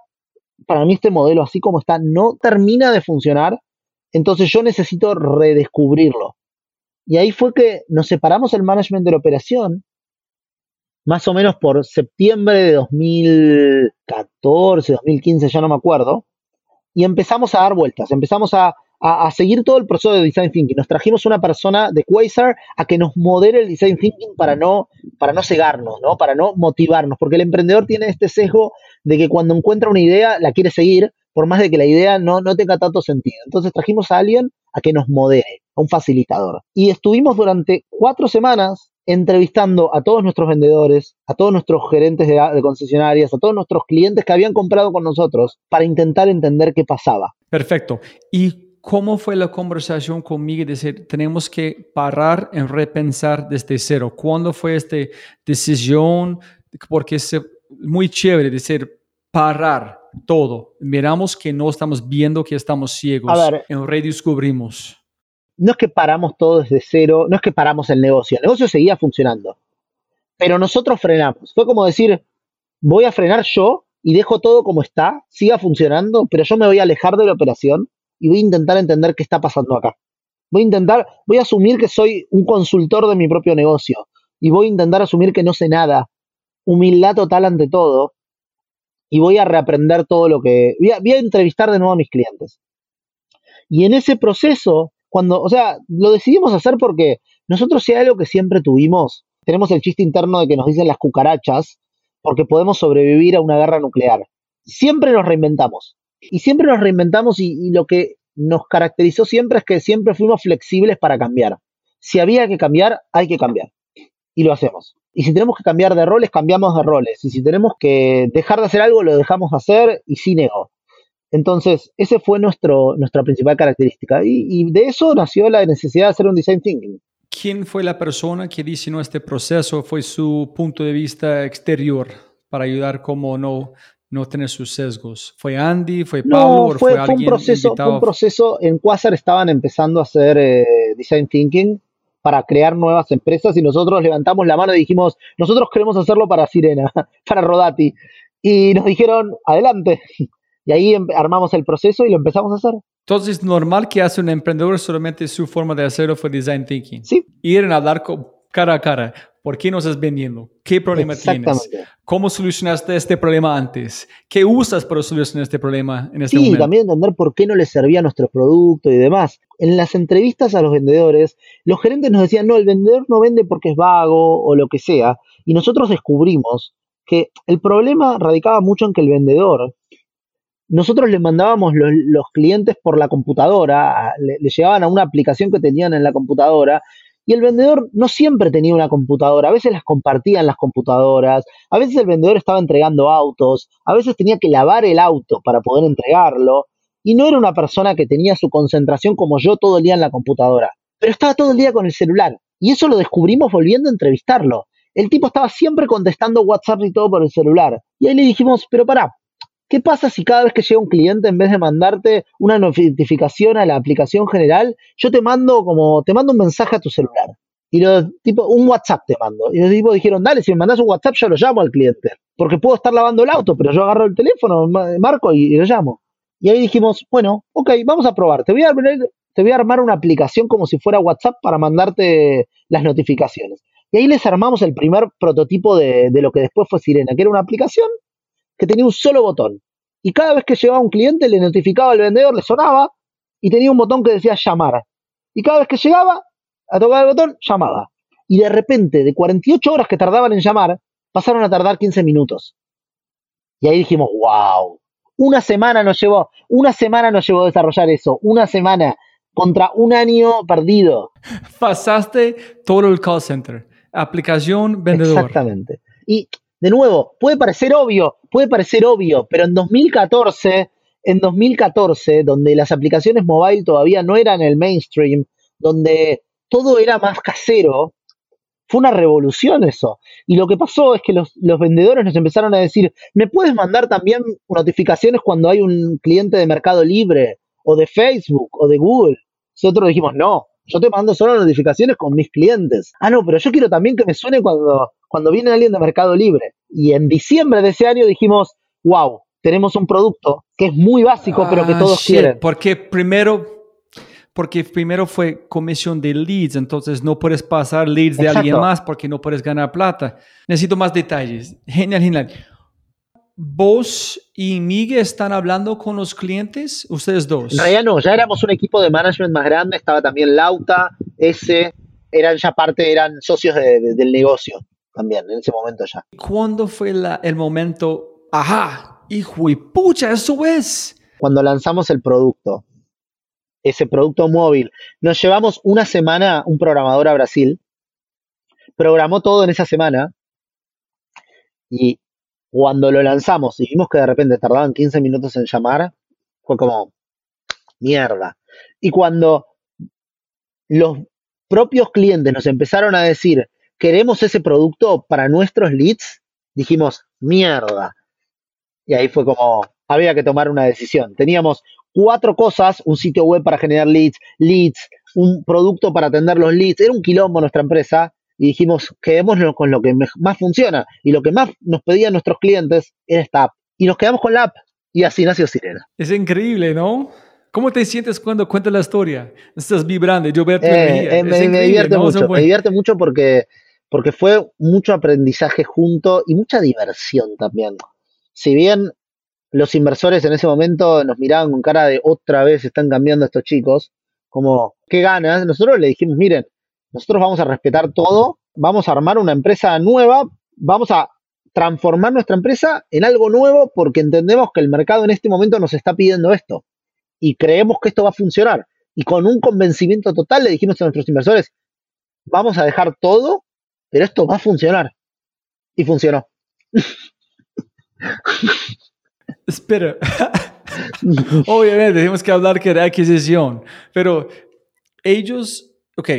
Para mí este modelo así como está no termina de funcionar, entonces yo necesito redescubrirlo. Y ahí fue que nos separamos el management de la operación más o menos por septiembre de 2014, 2015, ya no me acuerdo, y empezamos a dar vueltas, empezamos a, seguir todo el proceso de design thinking. Nos trajimos una persona de Quasar a que nos modere el design thinking para no, para no cegarnos, ¿no? para no motivarnos, porque el emprendedor tiene este sesgo de que cuando encuentra una idea la quiere seguir, por más de que la idea no, no tenga tanto sentido. Entonces trajimos a alguien a que nos modere, a un facilitador. Y estuvimos durante cuatro semanas entrevistando a todos nuestros vendedores, a todos nuestros gerentes de, concesionarias, a todos nuestros clientes que habían comprado con nosotros para intentar entender qué pasaba. Perfecto. ¿Y cómo fue la conversación conmigo? Decir, tenemos que parar en repensar desde cero. ¿Cuándo fue esta decisión? Porque es muy chévere decir, parar todo. Miramos que no estamos viendo que estamos ciegos. A ver, en redescubrimos no es que paramos todo desde cero, no es que paramos el negocio, el negocio seguía funcionando, pero nosotros frenamos. Fue como decir, voy a frenar yo y dejo todo como está, siga funcionando, pero yo me voy a alejar de la operación y voy a intentar entender qué está pasando acá. Voy a intentar, voy a asumir que soy un consultor de mi propio negocio y voy a intentar asumir que no sé nada. Humildad total ante todo y voy a reaprender todo lo que... Voy a, voy a entrevistar de nuevo a mis clientes. Y en ese proceso cuando, o sea, lo decidimos hacer porque nosotros si hay algo que siempre tuvimos, tenemos el chiste interno de que nos dicen las cucarachas, porque podemos sobrevivir a una guerra nuclear. Siempre nos reinventamos. Y siempre nos reinventamos y, lo que nos caracterizó siempre es que siempre fuimos flexibles para cambiar. si había que cambiar, hay que cambiar. Y lo hacemos. Y si tenemos que cambiar de roles, cambiamos de roles. Y si tenemos que dejar de hacer algo, lo dejamos hacer y sin ego. Entonces, ese fue nuestro, nuestra principal característica. Y, y, de eso nació la necesidad de hacer un design thinking. ¿Quién fue la persona que diseñó este proceso? ¿Fue su punto de vista exterior para ayudar como no, no tener sus sesgos? ¿Fue Andy? ¿Fue Pablo? No, fue, fue, un proceso, fue un proceso. En Quasar estaban empezando a hacer eh, design thinking para crear nuevas empresas y nosotros levantamos la mano y dijimos, nosotros queremos hacerlo para Sirena, para Rodati. Y nos dijeron, adelante. Y ahí em, armamos el proceso y lo empezamos a hacer. Entonces, normal que hace un emprendedor solamente su forma de hacerlo fue design thinking. Sí. Ir a hablar cara a cara. ¿Por qué no estás vendiendo? ¿Qué problema tienes? ¿Cómo solucionaste este problema antes? ¿Qué usas para solucionar este problema en este sí, momento? Sí, también entender por qué no les servía nuestro producto y demás. En las entrevistas a los vendedores, los gerentes nos decían, no, el vendedor no vende porque es vago o lo que sea. Y nosotros descubrimos que el problema radicaba mucho en que el vendedor nosotros le mandábamos los, los, clientes por la computadora, le, le, llegaban a una aplicación que tenían en la computadora y el vendedor no siempre tenía una computadora, a veces las compartían las computadoras, a veces el vendedor estaba entregando autos, a veces tenía que lavar el auto para poder entregarlo y no era una persona que tenía su concentración como yo todo el día en la computadora, pero estaba todo el día con el celular y eso lo descubrimos volviendo a entrevistarlo. El tipo estaba siempre contestando WhatsApp y todo por el celular. Y ahí le dijimos, pero pará, ¿Qué pasa si cada vez que llega un cliente, en vez de mandarte una notificación a la aplicación general, yo te mando como, te mando un mensaje a tu celular? Y los tipo, un WhatsApp te mando. Y los tipos dijeron, dale, si me mandas un WhatsApp, yo lo llamo al cliente. Porque puedo estar lavando el auto, pero yo agarro el teléfono, marco y, lo llamo. Y ahí dijimos, bueno, ok, vamos a probar. Te voy a, te voy a armar una aplicación como si fuera WhatsApp para mandarte las notificaciones. Y ahí les armamos el primer prototipo de, de lo que después fue Sirena, que era una aplicación que tenía un solo botón. Y cada vez que llegaba un cliente le notificaba al vendedor, le sonaba y tenía un botón que decía llamar. Y cada vez que llegaba a tocar el botón, llamaba. Y de repente, de 48 horas que tardaban en llamar, pasaron a tardar 15 minutos. Y ahí dijimos, wow, una semana nos llevó, una semana nos llevó a desarrollar eso, una semana contra un año perdido. Pasaste todo el call center, aplicación vendedor. Exactamente. Y de nuevo, puede parecer obvio, puede parecer obvio, pero en 2014, en 2014, donde las aplicaciones mobile todavía no eran el mainstream, donde todo era más casero, fue una revolución eso. Y lo que pasó es que los, los, vendedores nos empezaron a decir, ¿me puedes mandar también notificaciones cuando hay un cliente de Mercado Libre, o de Facebook, o de Google? Nosotros dijimos, no, yo te mando solo notificaciones con mis clientes. Ah, no, pero yo quiero también que me suene cuando, cuando viene alguien de Mercado Libre. Y en diciembre de ese año dijimos, wow, tenemos un producto que es muy básico, pero que Ah, todos shit, quieren. Porque primero, porque primero fue comisión de leads, entonces no puedes pasar leads de alguien más porque no puedes ganar plata. Necesito más detalles. Genial, genial. ¿Vos y Miguel están hablando con los clientes? Ustedes dos. En realidad no, ya éramos un equipo de management más grande, estaba también Lauta, ese, eran ya parte, eran socios de- de- del negocio también, en ese momento ya. ¿Cuándo fue la- el momento? Ajá, hijo y pucha, eso es. Cuando lanzamos el producto, ese producto móvil, nos llevamos una semana un programador a Brasil, programó todo en esa semana y cuando lo lanzamos y vimos que de repente tardaban 15 minutos en llamar, fue como, mierda. Y cuando los propios clientes nos empezaron a decir, queremos ese producto para nuestros leads, dijimos, mierda. Y ahí fue como, había que tomar una decisión. Teníamos cuatro cosas, un sitio web para generar leads, leads, un producto para atender los leads. Era un quilombo nuestra empresa y dijimos, quedémonos con lo que más funciona. Y lo que más nos pedían nuestros clientes era esta app. Y nos quedamos con la app y así nació Sirena. Es increíble, ¿no? ¿Cómo te sientes cuando cuentas la historia? Estás vibrando, yo veo tu Eh, eh, me, me divierte mucho, me divierte mucho porque, porque fue mucho aprendizaje junto y mucha diversión también. Si bien los inversores en ese momento nos miraban con cara de otra vez están cambiando estos chicos, como, ¿qué ganas? Nosotros le dijimos, miren, nosotros vamos a respetar todo, vamos a armar una empresa nueva, vamos a transformar nuestra empresa en algo nuevo porque entendemos que el mercado en este momento nos está pidiendo esto y creemos que esto va a funcionar. Y con un convencimiento total le dijimos a nuestros inversores, vamos a dejar todo, pero esto va a funcionar. Y funcionó. Espera. Obviamente, tenemos que hablar que era adquisición, pero ellos, ok,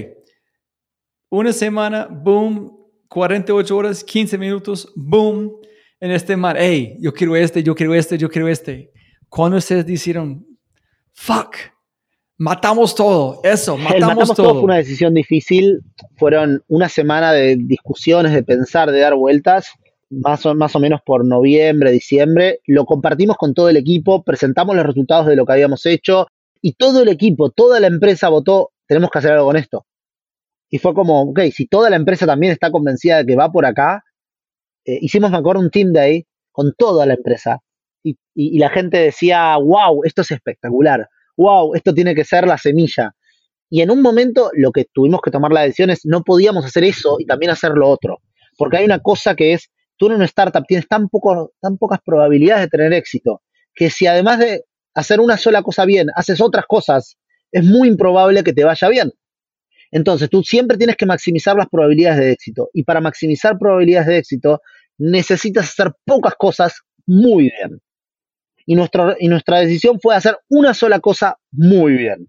una semana, boom, 48 horas, 15 minutos, boom, en este mar, hey, yo quiero este, yo quiero este, yo quiero este. Cuando ustedes dijeron, fuck, matamos todo, eso, matamos, matamos todo. Fue una decisión difícil, fueron una semana de discusiones, de pensar, de dar vueltas, más o, más o menos por noviembre, diciembre, lo compartimos con todo el equipo, presentamos los resultados de lo que habíamos hecho y todo el equipo, toda la empresa votó, tenemos que hacer algo con esto. Y fue como, ok, si toda la empresa también está convencida de que va por acá, eh, hicimos, me acuerdo, un team day con toda la empresa. Y, y, la gente decía, wow, esto es espectacular, wow, esto tiene que ser la semilla. Y en un momento lo que tuvimos que tomar la decisión es, no podíamos hacer eso y también hacer lo otro. Porque hay una cosa que es, tú en una startup tienes tan, poco, tan pocas probabilidades de tener éxito, que si además de hacer una sola cosa bien, haces otras cosas, es muy improbable que te vaya bien. Entonces, tú siempre tienes que maximizar las probabilidades de éxito. Y para maximizar probabilidades de éxito, necesitas hacer pocas cosas muy bien. Y, y nuestra decisión fue hacer una sola cosa muy bien.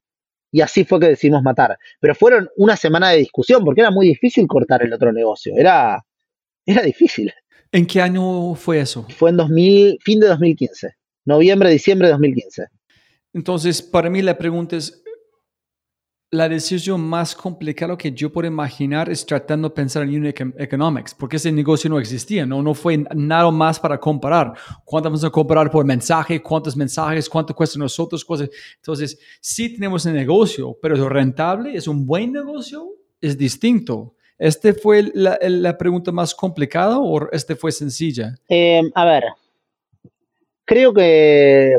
Y así fue que decidimos matar. Pero fueron una semana de discusión, porque era muy difícil cortar el otro negocio. Era, era difícil. ¿En qué año fue eso? Fue en 2000, fin de 2015. Noviembre, diciembre de 2015. Entonces, para mí la pregunta es, la decisión más complicada que yo puedo imaginar es tratando de pensar en unit economics, porque ese negocio no existía, no, no fue nada más para comparar. ¿Cuánto vamos a comparar por mensaje? ¿Cuántos mensajes? ¿Cuánto cuesta nosotros? Cosas. Entonces, sí tenemos el negocio, pero es rentable, es un buen negocio, es distinto. ¿Este fue la, la pregunta más complicada o este fue sencilla? Eh, a ver, creo que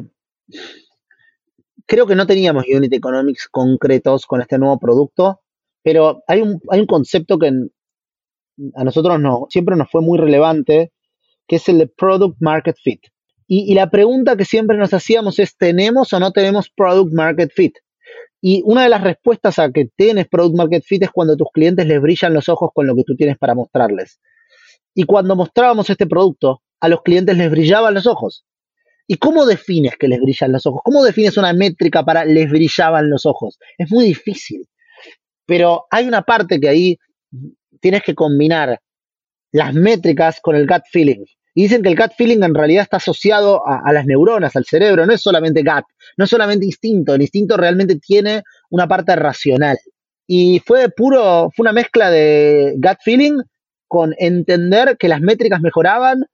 creo que no teníamos unit economics concretos con este nuevo producto, pero hay un, hay un concepto que a nosotros no, siempre nos fue muy relevante, que es el de product market fit. Y, y, la pregunta que siempre nos hacíamos es, ¿tenemos o no tenemos product market fit? Y una de las respuestas a que tienes product market fit es cuando tus clientes les brillan los ojos con lo que tú tienes para mostrarles. Y cuando mostrábamos este producto, a los clientes les brillaban los ojos. ¿Y cómo defines que les brillan los ojos? ¿Cómo defines una métrica para les brillaban los ojos? Es muy difícil. Pero hay una parte que ahí tienes que combinar las métricas con el gut feeling. Y dicen que el gut feeling en realidad está asociado a, a, las neuronas, al cerebro, no es solamente gut, no es solamente instinto, el instinto realmente tiene una parte racional. Y fue puro, fue una mezcla de gut feeling con entender que las métricas mejoraban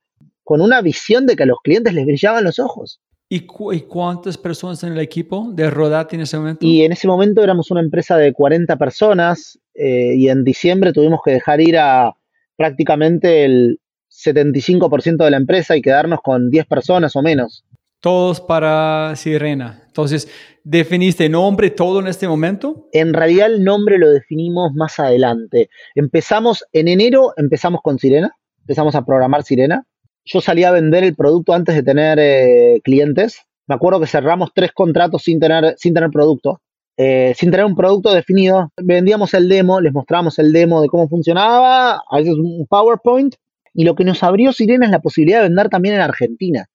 con una visión de que a los clientes les brillaban los ojos. ¿Y, cuántas personas en el equipo de Rodati en ese momento? Y en ese momento éramos una empresa de 40 personas eh, y en diciembre tuvimos que dejar ir a prácticamente el 75% de la empresa y quedarnos con 10 personas o menos. Todos para Sirena. Entonces, ¿definiste nombre todo en este momento? En realidad el nombre lo definimos más adelante. Empezamos en enero, empezamos con Sirena, empezamos a programar Sirena yo salí a vender el producto antes de tener eh, clientes. Me acuerdo que cerramos tres contratos sin tener, sin tener producto. Eh, sin tener un producto definido, vendíamos el demo, les mostramos el demo de cómo funcionaba, a veces un PowerPoint, y lo que nos abrió Sirena es la posibilidad de vender también en Argentina.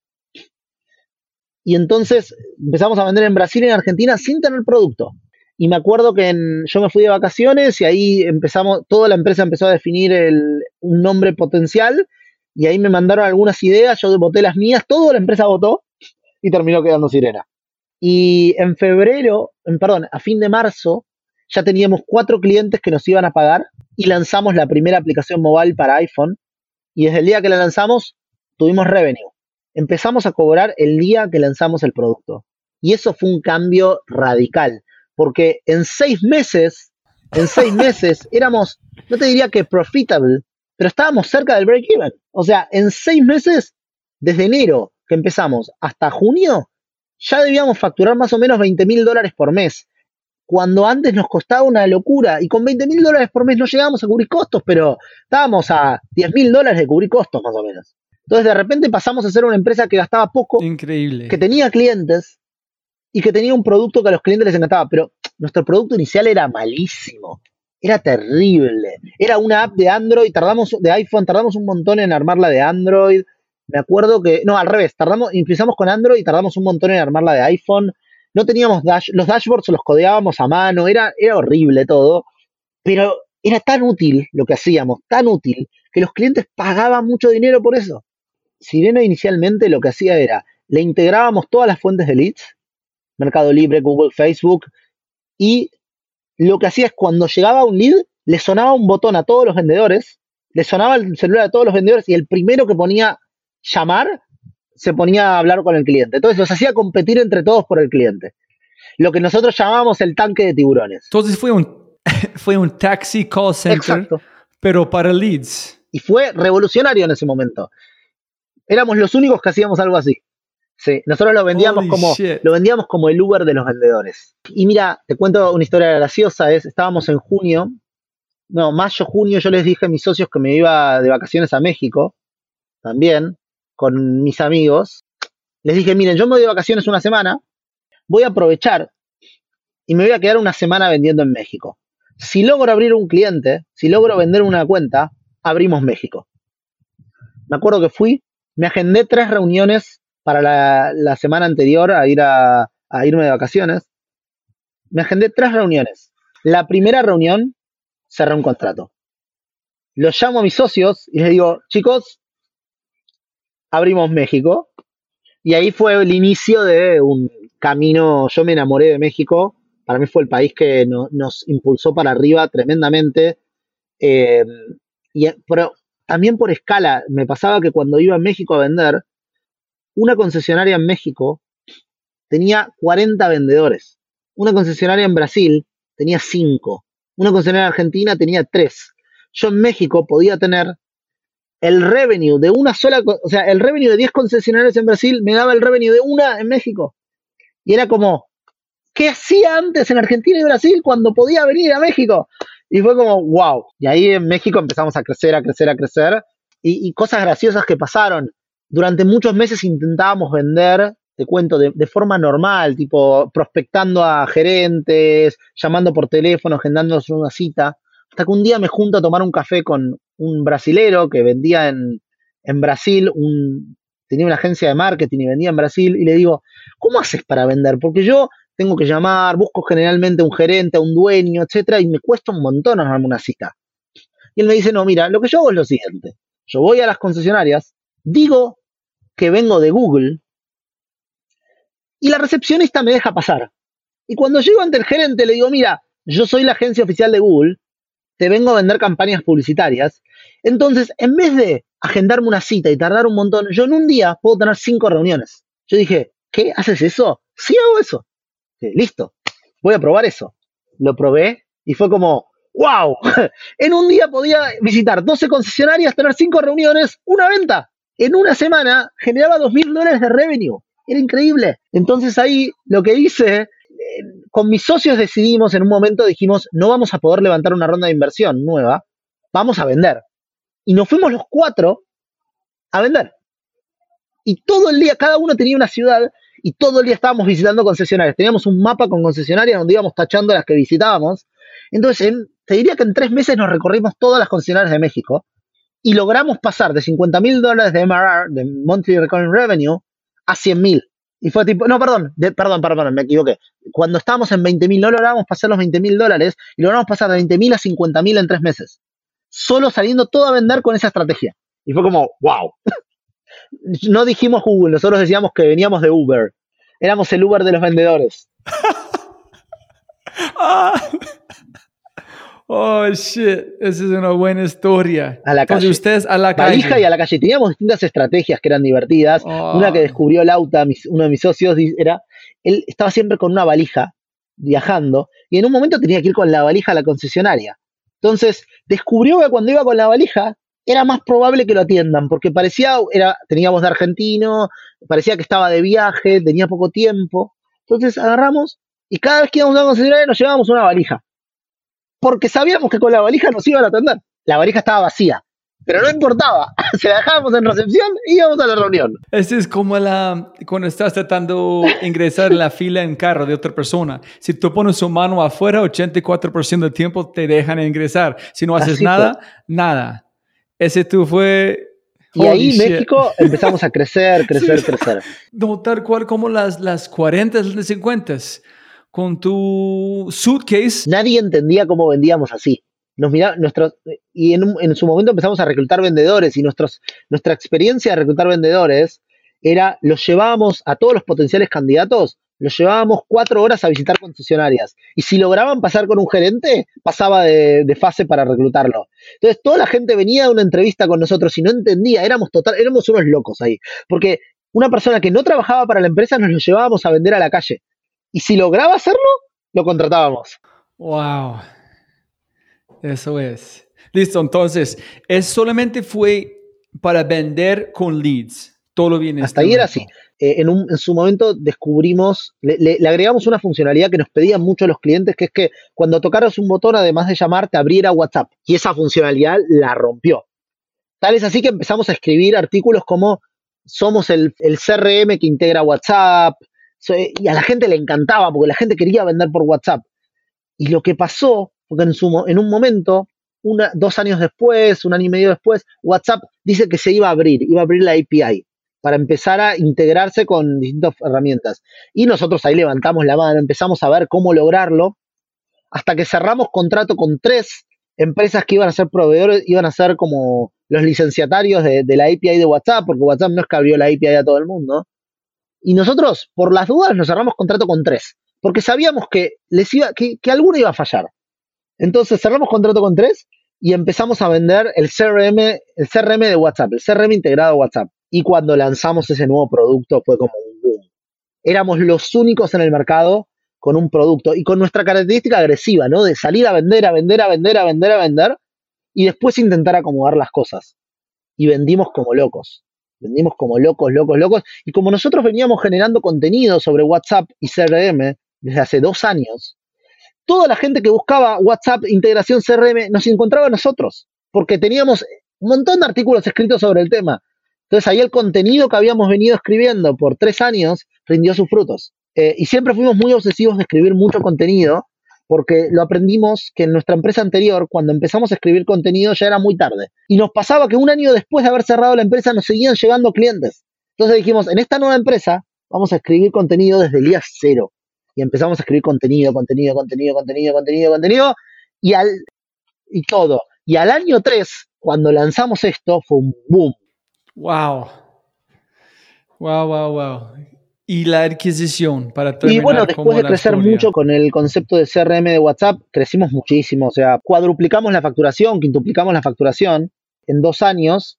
Y entonces empezamos a vender en Brasil y en Argentina sin tener producto. Y me acuerdo que yo me fui de vacaciones y ahí empezamos, toda la empresa empezó a definir un nombre potencial y ahí me mandaron algunas ideas, yo voté las mías, toda la empresa votó y terminó quedando Sirena. Y en febrero, en, perdón, a fin de marzo, ya teníamos cuatro clientes que nos iban a pagar y lanzamos la primera aplicación mobile para iPhone. Y desde el día que la lanzamos, tuvimos revenue. Empezamos a cobrar el día que lanzamos el producto. Y eso fue un cambio radical, porque en seis meses, en seis meses éramos, no te diría que profitable, pero estábamos cerca del break-even. O sea, en seis meses, desde enero que empezamos hasta junio, ya debíamos facturar más o menos 20 mil dólares por mes. Cuando antes nos costaba una locura y con 20 mil dólares por mes no llegábamos a cubrir costos, pero estábamos a 10 mil dólares de cubrir costos más o menos. Entonces de repente pasamos a ser una empresa que gastaba poco, Increíble. que tenía clientes y que tenía un producto que a los clientes les encantaba, pero nuestro producto inicial era malísimo Era terrible. Era una app de Android, tardamos, de iPhone, tardamos un montón en armarla de Android. Me acuerdo que, no, al revés, tardamos, empezamos con Android y tardamos un montón en armarla de iPhone. No teníamos dash, los dashboards los codeábamos a mano, era, era horrible todo, pero era tan útil lo que hacíamos, tan útil, que los clientes pagaban mucho dinero por eso. Sirena inicialmente lo que hacía era, le integrábamos todas las fuentes de leads, Mercado Libre, Google, Facebook, y lo que hacía es cuando llegaba un lead, le sonaba un botón a todos los vendedores, le sonaba el celular a todos los vendedores y el primero que ponía llamar se ponía a hablar con el cliente. Entonces los hacía competir entre todos por el cliente. Lo que nosotros llamábamos el tanque de tiburones. Entonces fue un, fue un taxi call center, Exacto. pero para leads. Y fue revolucionario en ese momento. Éramos los únicos que hacíamos algo así. Sí, nosotros lo vendíamos Holy como shit. lo vendíamos como el Uber de los vendedores. Y mira, te cuento una historia graciosa, es estábamos en junio, no, mayo, junio, yo les dije a mis socios que me iba de vacaciones a México, también, con mis amigos. Les dije, miren, yo me voy de vacaciones una semana, voy a aprovechar y me voy a quedar una semana vendiendo en México. Si logro abrir un cliente, si logro vender una cuenta, abrimos México. Me acuerdo que fui, me agendé tres reuniones para la, semana anterior a ir a, irme de vacaciones. Me agendé tres reuniones. La primera reunión cerré un contrato. Los llamo a mis socios y les digo, chicos, abrimos México. Y ahí fue el inicio de un camino, yo me enamoré de México, para mí fue el país que no- nos impulsó para arriba tremendamente. Eh, y, pero también por escala, me pasaba que cuando iba a México a vender, una concesionaria en México tenía 40 vendedores. Una concesionaria en Brasil tenía 5. Una concesionaria en Argentina tenía 3. Yo en México podía tener el revenue de una sola, o sea, el revenue de 10 concesionarios en Brasil me daba el revenue de una en México. Y era como, ¿qué hacía antes en Argentina y Brasil cuando podía venir a México? Y fue como, wow. Y ahí en México empezamos a crecer, a crecer, a crecer. Y cosas graciosas que pasaron. Durante muchos meses intentábamos vender, te cuento, de, forma normal, tipo prospectando a gerentes, llamando por teléfono, agendándonos una cita. Hasta que un día me junto a tomar un café con un brasilero que vendía en, en Brasil, un, tenía una agencia de marketing y vendía en Brasil, y le digo, ¿cómo haces para vender? Porque yo tengo que llamar, busco generalmente un gerente, un dueño, etcétera, y me cuesta un montón armarme una cita. Y él me dice, no, mira, lo que yo hago es lo siguiente. Yo voy a las concesionarias, digo que vengo de Google, y la recepcionista me deja pasar. Y cuando llego ante el gerente, le digo, mira, yo soy la agencia oficial de Google, te vengo a vender campañas publicitarias. Entonces, en vez de agendarme una cita y tardar un montón, yo en un día puedo tener cinco reuniones. Yo dije, ¿qué? ¿Haces eso? Sí, hago eso. Listo, voy a probar eso. Lo probé y fue como, wow, en un día podía visitar 12 concesionarias, tener cinco reuniones, una venta. En una semana generaba dos mil dólares de revenue. Era increíble. Entonces ahí lo que hice, eh, con mis socios decidimos en un momento, dijimos, no vamos a poder levantar una ronda de inversión nueva, vamos a vender. Y nos fuimos los cuatro a vender. Y todo el día, cada uno tenía una ciudad y todo el día estábamos visitando concesionarias. Teníamos un mapa con concesionarias donde íbamos tachando las que visitábamos. Entonces, en- te diría que en tres meses nos recorrimos todas las concesionarias de México y logramos pasar de 50 mil dólares de MRR, de Monthly Recurring Revenue, a 100 mil. Y fue tipo, no, perdón, perdón, perdón, me equivoqué. Cuando estábamos en 20 mil, no logramos pasar los 20 mil dólares y logramos pasar de 20 mil a 50 mil en tres meses. Solo saliendo todo a vender con esa estrategia. Y fue como, wow. no dijimos Google, nosotros decíamos que veníamos de Uber. Éramos el Uber de los vendedores. Ah. Oh, shit. Esa es una buena historia. A la Entonces, calle. ustedes a la Valija calle. y a la calle. Teníamos distintas estrategias que eran divertidas. Oh. Una que descubrió Lauta, mis- uno de mis socios, era, él estaba siempre con una valija viajando y en un momento tenía que ir con la valija a la concesionaria. Entonces, descubrió que cuando iba con la valija era más probable que lo atiendan porque parecía, era, teníamos de argentino, parecía que estaba de viaje, tenía poco tiempo. Entonces agarramos y cada vez que íbamos a una concesionaria nos llevábamos una valija. Porque sabíamos que con la valija nos iban a atender. La valija estaba vacía. Pero no importaba, se la dejábamos en recepción y íbamos a la reunión. Ese es como la, cuando estás tratando de ingresar en la fila en carro de otra persona. Si tú pones su mano afuera, 84% del tiempo te dejan ingresar. Si no haces Así nada, nada. Ese tú fue... Y Holy ahí shit. México empezamos a crecer, crecer, crecer. No, tal cual como las, las 40, las 50, con tu suitcase. Nadie entendía cómo vendíamos así. Nos mira, nuestros, y en, en su momento empezamos a reclutar vendedores y nuestros, nuestra experiencia de reclutar vendedores era, los llevábamos a todos los potenciales candidatos, los llevábamos cuatro horas a visitar concesionarias. Y si lograban pasar con un gerente, pasaba de, de fase para reclutarlo. Entonces toda la gente venía de una entrevista con nosotros y no entendía, éramos total, éramos unos locos ahí. Porque una persona que no trabajaba para la empresa nos lo llevábamos a vender a la calle. Y si lograba hacerlo, lo contratábamos. Wow. Eso es. Listo, entonces, es solamente fue para vender con leads. Todo bien. Hasta ahí era así. Eh, en, un- en su momento descubrimos, le, le- le agregamos una funcionalidad que nos pedían mucho los clientes, que es que cuando tocaras un botón, además de llamar, te abriera WhatsApp. Y esa funcionalidad la rompió. Tal es así que empezamos a escribir artículos como somos el, el CRM que integra WhatsApp. Y a la gente le encantaba porque la gente quería vender por WhatsApp. Y lo que pasó fue que en, su, en un momento, una, dos años después, un año y medio después, WhatsApp dice que se iba a abrir, iba a abrir la API para empezar a integrarse con distintas herramientas. Y nosotros ahí levantamos la mano, empezamos a ver cómo lograrlo, hasta que cerramos contrato con tres empresas que iban a ser proveedores, iban a ser como los licenciatarios de, de la API de WhatsApp, porque WhatsApp no es que abrió la API a todo el mundo. Y nosotros, por las dudas, nos cerramos contrato con tres, porque sabíamos que, les iba, que, que alguno iba a fallar. Entonces cerramos contrato con tres y empezamos a vender el CRM, el CRM de WhatsApp, el CRM integrado a WhatsApp. Y cuando lanzamos ese nuevo producto fue como un boom. Éramos los únicos en el mercado con un producto y con nuestra característica agresiva, ¿no? De salir a vender, a vender, a vender, a vender, a vender y después intentar acomodar las cosas. Y vendimos como locos. Vendimos como locos, locos, locos. Y como nosotros veníamos generando contenido sobre WhatsApp y CRM desde hace dos años, toda la gente que buscaba WhatsApp, integración CRM, nos encontraba a nosotros, porque teníamos un montón de artículos escritos sobre el tema. Entonces ahí el contenido que habíamos venido escribiendo por tres años rindió sus frutos. Eh, y siempre fuimos muy obsesivos de escribir mucho contenido, porque lo aprendimos que en nuestra empresa anterior, cuando empezamos a escribir contenido, ya era muy tarde. Y nos pasaba que un año después de haber cerrado la empresa nos seguían llegando clientes. Entonces dijimos, en esta nueva empresa vamos a escribir contenido desde el día cero. Y empezamos a escribir contenido, contenido, contenido, contenido, contenido, contenido, y, al, y todo. Y al año 3, cuando lanzamos esto, fue un boom. Wow. Wow, wow, wow. Y la adquisición para Y terminar bueno, como después de crecer historia. mucho con el concepto de CRM de WhatsApp, crecimos muchísimo. O sea, cuadruplicamos la facturación, quintuplicamos la facturación en dos años.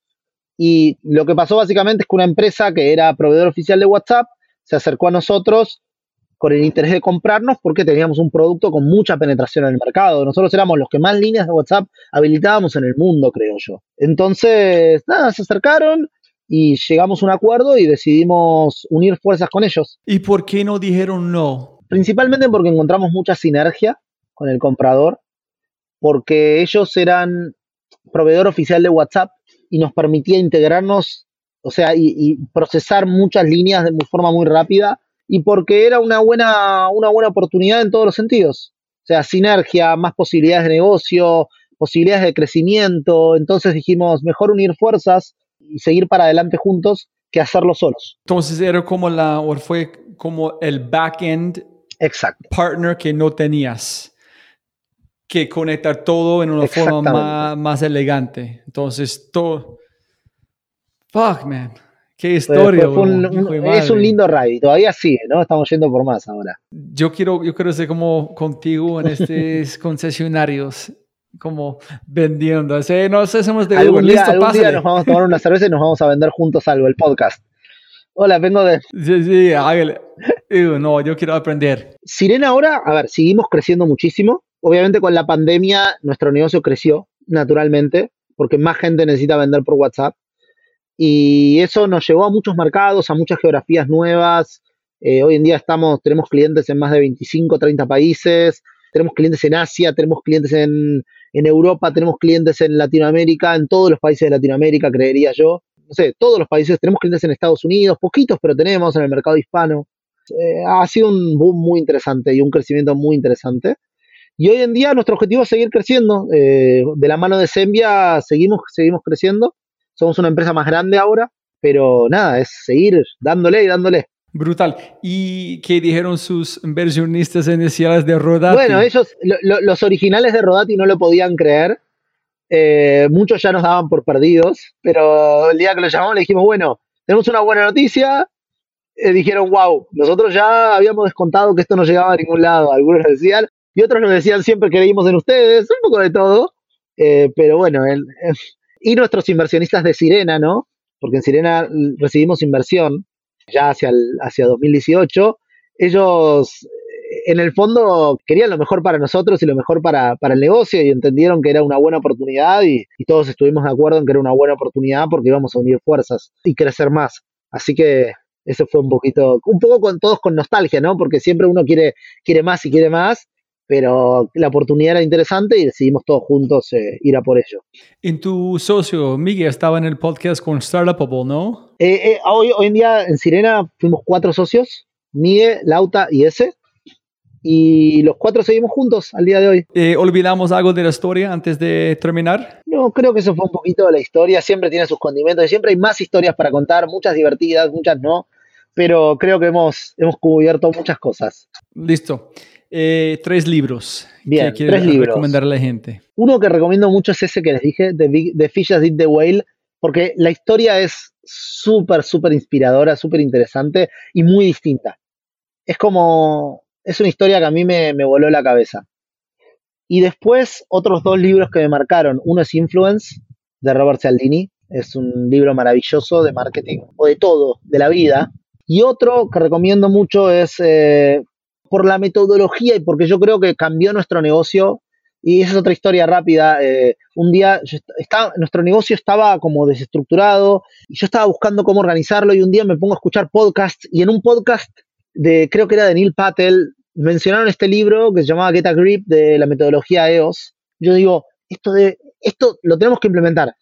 Y lo que pasó básicamente es que una empresa que era proveedor oficial de WhatsApp se acercó a nosotros con el interés de comprarnos porque teníamos un producto con mucha penetración en el mercado. Nosotros éramos los que más líneas de WhatsApp habilitábamos en el mundo, creo yo. Entonces, nada, se acercaron y llegamos a un acuerdo y decidimos unir fuerzas con ellos. ¿Y por qué no dijeron no? Principalmente porque encontramos mucha sinergia con el comprador, porque ellos eran proveedor oficial de WhatsApp y nos permitía integrarnos, o sea, y, y procesar muchas líneas de forma muy rápida, y porque era una buena, una buena oportunidad en todos los sentidos. O sea, sinergia, más posibilidades de negocio, posibilidades de crecimiento. Entonces dijimos, mejor unir fuerzas y seguir para adelante juntos que hacerlo solos. Entonces era como la, o fue como el back-end Exacto. partner que no tenías que conectar todo en una forma más, más elegante. Entonces, todo. Fuck, man. Qué historia. fue- fue un- un- es un lindo ride, todavía sigue, ¿no? Estamos yendo por más ahora. Yo quiero, yo quiero ser como contigo en estos concesionarios, como vendiendo. Así, no sé, hacemos de Uber. algún día, Listo, algún día nos vamos a tomar una cerveza y nos vamos a vender juntos algo, el podcast. Hola, vengo de... Sí, sí, hágale. No, yo quiero aprender. Sirena ahora, a ver, seguimos creciendo muchísimo. Obviamente con la pandemia nuestro negocio creció naturalmente, porque más gente necesita vender por WhatsApp. Y eso nos llevó a muchos mercados, a muchas geografías nuevas. Eh, hoy en día estamos, tenemos clientes en más de 25, 30 países. tenemos clientes en Asia, tenemos clientes en, en Europa, tenemos clientes en Latinoamérica, en todos los países de Latinoamérica, creería yo. No sé, todos los países, tenemos clientes en Estados Unidos, poquitos, pero tenemos en el mercado hispano. Eh, ha sido un boom muy interesante y un crecimiento muy interesante. Y hoy en día nuestro objetivo es seguir creciendo. Eh, de la mano de Sembia seguimos, seguimos creciendo. Somos una empresa más grande ahora, pero nada, es seguir dándole y dándole. Brutal. ¿Y qué dijeron sus inversionistas iniciales de Rodati? Bueno, ellos, lo- lo- los originales de Rodati no lo podían creer. Eh, muchos ya nos daban por perdidos, pero el día que lo llamamos le dijimos, bueno, tenemos una buena noticia. Eh, dijeron, wow, nosotros ya habíamos descontado que esto no llegaba a ningún lado. Algunos nos decían, y otros nos decían, siempre creímos en ustedes, un poco de todo. Eh, pero bueno, el- y nuestros inversionistas de Sirena, ¿no? Porque en Sirena recibimos inversión ya hacia, el, hacia 2018. Ellos eh, en el fondo querían lo mejor para nosotros y lo mejor para, para el negocio y entendieron que era una buena oportunidad y, y todos estuvimos de acuerdo en que era una buena oportunidad porque íbamos a unir fuerzas y crecer más. Así que eso fue un poquito, un poco con todos con nostalgia, ¿no? Porque siempre uno quiere, quiere más y quiere más, pero la oportunidad era interesante y decidimos todos juntos eh, ir a por ello. En tu socio, Miguel, estaba en el podcast con Startupable, ¿no? Eh, eh, hoy, hoy en día en Sirena fuimos cuatro socios, Mie, Lauta y ese, y los cuatro seguimos juntos al día de hoy. Eh, ¿Olvidamos algo de la historia antes de terminar? No, creo que eso fue un poquito de la historia, siempre tiene sus condimentos, y siempre hay más historias para contar, muchas divertidas, muchas no, pero creo que hemos, hemos cubierto muchas cosas. Listo. Eh, tres libros Bien, que tres libros. a la gente. Uno que recomiendo mucho es ese que les dije, de, Big- de Fish That Eat the Whale, porque la historia es súper, súper inspiradora, súper interesante y muy distinta. Es como, es una historia que a mí me, me voló la cabeza. Y después, otros dos libros que me marcaron. Uno es Influence, de Robert Cialdini. Es un libro maravilloso de marketing, o de todo, de la vida. Y otro que recomiendo mucho es eh, por la metodología y porque yo creo que cambió nuestro negocio. Y esa es otra historia rápida. eh, un día yo est- estaba, nuestro negocio estaba como desestructurado y yo estaba buscando cómo organizarlo y un día me pongo a escuchar podcasts y en un podcast de, creo que era de Neil Patel, mencionaron este libro que se llamaba Get a Grip de la metodología EOS. Yo digo, esto, de, esto lo tenemos que implementar.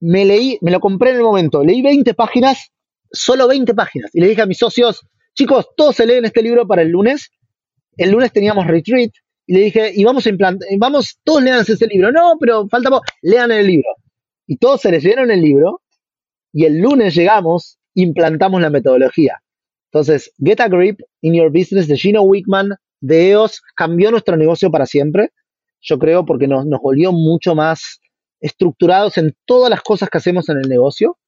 Me leí, me lo compré en el momento, leí 20 páginas, solo 20 páginas, y le dije a mis socios, chicos, todos se leen este libro para el lunes. El lunes teníamos retreat, y le dije, y vamos a implantar, vamos, todos lean ese libro. No, pero falta poco, lean el libro. Y todos se leyeron el libro, y el lunes llegamos, implantamos la metodología. Entonces, Get a Grip in Your Business de Gino Wickman de EOS cambió nuestro negocio para siempre. Yo creo porque nos, nos volvió mucho más estructurados en todas las cosas que hacemos en el negocio.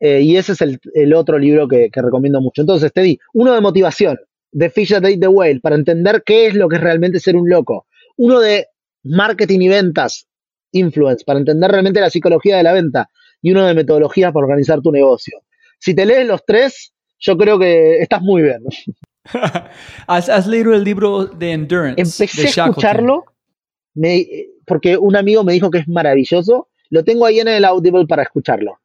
Eh, y ese es el, el otro libro que, que recomiendo mucho. Entonces, te di uno de motivación, de Fish That Ate the Whale, para entender qué es lo que es realmente ser un loco. Uno de marketing y ventas, influence, para entender realmente la psicología de la venta. Y uno de metodología para organizar tu negocio. Si te lees los tres, yo creo que estás muy bien. ¿Has, has leído el libro de Endurance? Empecé de a escucharlo me- porque un amigo me dijo que es maravilloso. Lo tengo ahí en el Audible para escucharlo.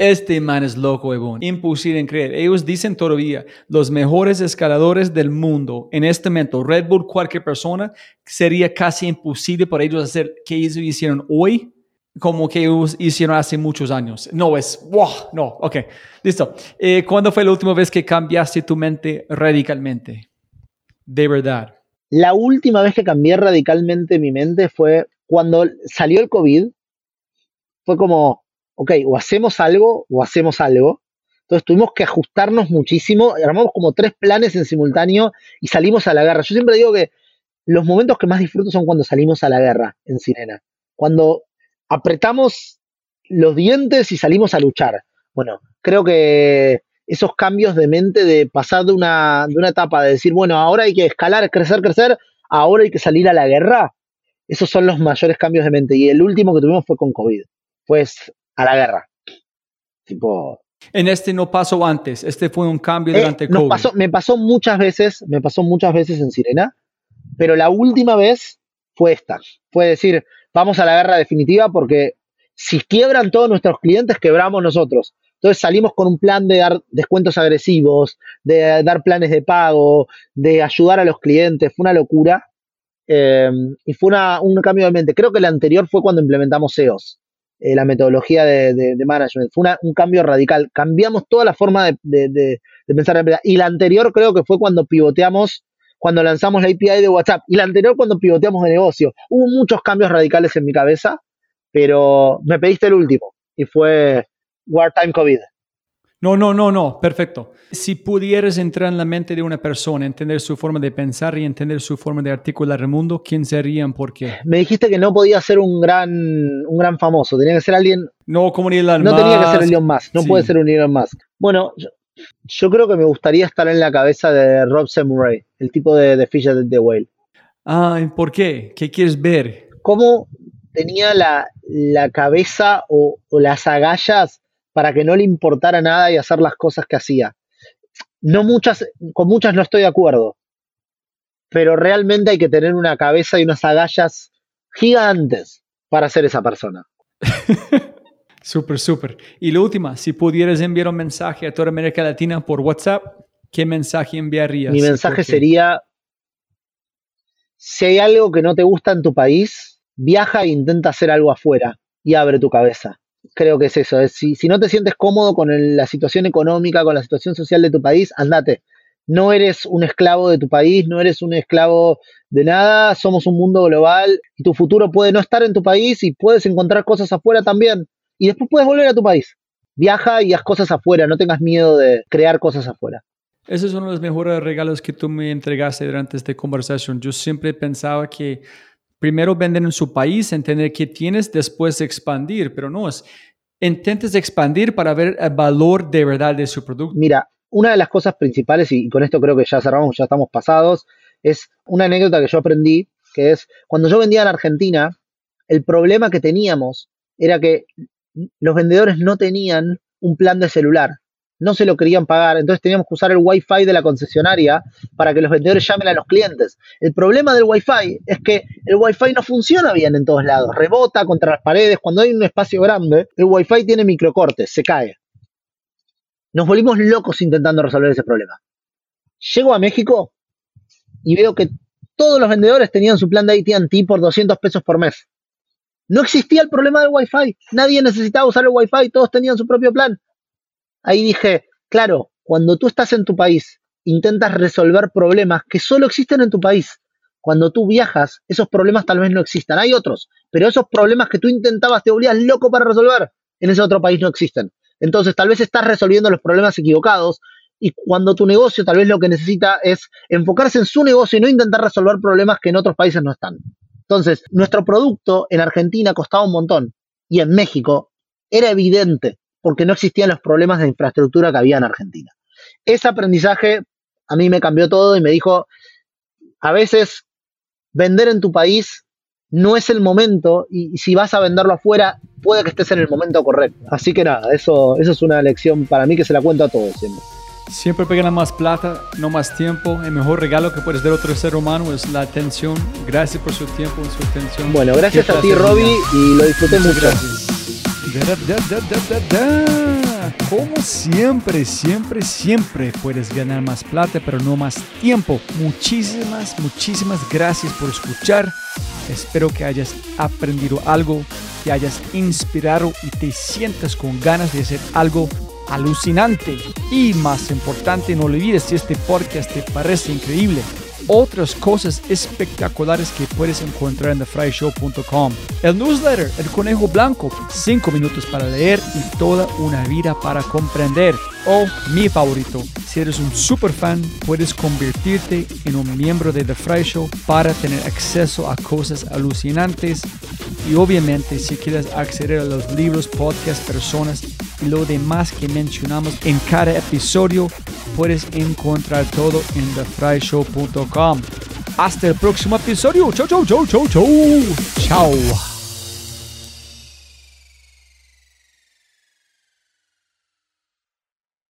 Este man es loco, Ebon. Imposible en creer. Ellos dicen todavía, los mejores escaladores del mundo, en este momento, Red Bull, cualquier persona, sería casi imposible para ellos hacer que ellos hicieron hoy, como que ellos hicieron hace muchos años. No es, wow, no, ok, listo. Eh, ¿Cuándo fue la última vez que cambiaste tu mente radicalmente? De verdad. La última vez que cambié radicalmente mi mente fue cuando salió el COVID. Fue como, ok, o hacemos algo o hacemos algo. Entonces tuvimos que ajustarnos muchísimo. Armamos como tres planes en simultáneo y salimos a la guerra. Yo siempre digo que los momentos que más disfruto son cuando salimos a la guerra en Sirena. Cuando apretamos los dientes y salimos a luchar. Bueno, creo que esos cambios de mente de pasar de una, de una etapa de decir, bueno, ahora hay que escalar, crecer, crecer, ahora hay que salir a la guerra, esos son los mayores cambios de mente. Y el último que tuvimos fue con COVID, pues a la guerra. Tipo, En este no pasó antes, este fue un cambio eh, durante COVID. pasó, me pasó muchas veces, me pasó muchas veces en Sirena, pero la última vez fue esta. Fue decir, vamos a la guerra definitiva porque si quiebran todos nuestros clientes, quebramos nosotros. Entonces salimos con un plan de dar descuentos agresivos, de dar planes de pago, de ayudar a los clientes. Fue una locura. eh, y fue una, un cambio de mente. Creo que el anterior fue cuando implementamos SEOs, eh, la metodología de, de- de management. Fue una- un cambio radical. Cambiamos toda la forma de, de- pensar la empresa. Y la anterior creo que fue cuando pivoteamos, cuando lanzamos la API de WhatsApp. Y la anterior cuando pivoteamos de negocio. Hubo muchos cambios radicales en mi cabeza, pero me pediste el último. Y fue Wartime COVID. No, no, no, no, perfecto. Si pudieras entrar en la mente de una persona, entender su forma de pensar y entender su forma de articular el mundo, ¿quién serían? ¿Por qué? Me dijiste que no podía ser un gran, un gran famoso. Tenía que ser alguien No, como ni Elon No tenía que ser. Elon Musk, no Sí. puede ser un Elon Musk. Bueno, yo, yo creo que me gustaría estar en la cabeza de Rob Murray, el tipo de, de Fisher de The Whale. Ah, ¿por qué? ¿Qué quieres ver? ¿Cómo tenía la, la cabeza o, o las agallas para que no le importara nada y hacer las cosas que hacía? No muchas, con muchas no estoy de acuerdo, pero realmente hay que tener una cabeza y unas agallas gigantes para ser esa persona. Súper, súper. Y la última, si pudieras enviar un mensaje a toda América Latina por WhatsApp, ¿qué mensaje enviarías? Mi ¿Y por mensaje sería, si hay algo que no te gusta en tu país, viaja e intenta hacer algo afuera y abre tu cabeza. Creo que es eso. es si, si no te sientes cómodo con la situación económica, con la situación social de tu país, andate. No eres un esclavo de tu país, no eres un esclavo de nada, somos un mundo global y tu futuro puede no estar en tu país y puedes encontrar cosas afuera también. Y después puedes volver a tu país. Viaja y haz cosas afuera, no tengas miedo de crear cosas afuera. Ese es uno de los mejores regalos que tú me entregaste durante esta conversación. Yo siempre pensaba que primero vender en su país, entender qué tienes, después expandir, pero no es. Intentes expandir para ver el valor de verdad de su producto. Mira, una de las cosas principales, y con esto creo que ya cerramos, ya estamos pasados, es una anécdota que yo aprendí, que es cuando yo vendía en Argentina, el problema que teníamos era que los vendedores no tenían un plan de celular, no se lo querían pagar, entonces teníamos que usar el Wi-Fi de la concesionaria para que los vendedores llamen a los clientes. El problema del Wi-Fi es que el Wi-Fi no funciona bien en todos lados, rebota contra las paredes, cuando hay un espacio grande, el Wi-Fi tiene microcortes, se cae. Nos volvimos locos intentando resolver ese problema. Llego a México y veo que todos los vendedores tenían su plan de AT&T por 200 pesos por mes. No existía el problema del Wi-Fi. Nadie necesitaba usar el Wi-Fi. Todos tenían su propio plan. Ahí dije, claro, cuando tú estás en tu país, intentas resolver problemas que solo existen en tu país. Cuando tú viajas, esos problemas tal vez no existan. Hay otros, pero esos problemas que tú intentabas te volvías loco para resolver, en ese otro país no existen. Entonces, tal vez estás resolviendo los problemas equivocados y cuando tu negocio tal vez lo que necesita es enfocarse en su negocio y no intentar resolver problemas que en otros países no están. Entonces, nuestro producto en Argentina costaba un montón y en México era evidente porque no existían los problemas de infraestructura que había en Argentina. Ese aprendizaje a mí me cambió todo y me dijo, a veces vender en tu país no es el momento y si vas a venderlo afuera, puede que estés en el momento correcto. Así que nada, eso, eso es una lección para mí que se la cuento a todos siempre. Siempre pegan más plata, no más tiempo. El mejor regalo que puedes dar a otro ser humano es la atención. Gracias por su tiempo y su atención. Bueno, gracias a ti, Robbie, y lo disfruté mucho. gracias. Como siempre, siempre, siempre puedes ganar más plata, pero no más tiempo. Muchísimas, muchísimas gracias por escuchar. Espero que hayas aprendido algo, que hayas inspirado y te sientas con ganas de hacer algo alucinante. Y más importante, no olvides si este podcast te parece increíble otras cosas espectaculares que puedes encontrar en thefryshow.com. El newsletter, El Conejo Blanco, 5 minutos para leer y toda una vida para comprender. O mi favorito, si eres un super fan, puedes convertirte en un miembro de The Fry Show para tener acceso a cosas alucinantes. Y obviamente, si quieres acceder a los libros, podcasts, personas y lo demás que mencionamos en cada episodio, puedes encontrar todo en thefryshow.com. Hasta el próximo episodio. Chau, chau, chau, chau, chau. Chao.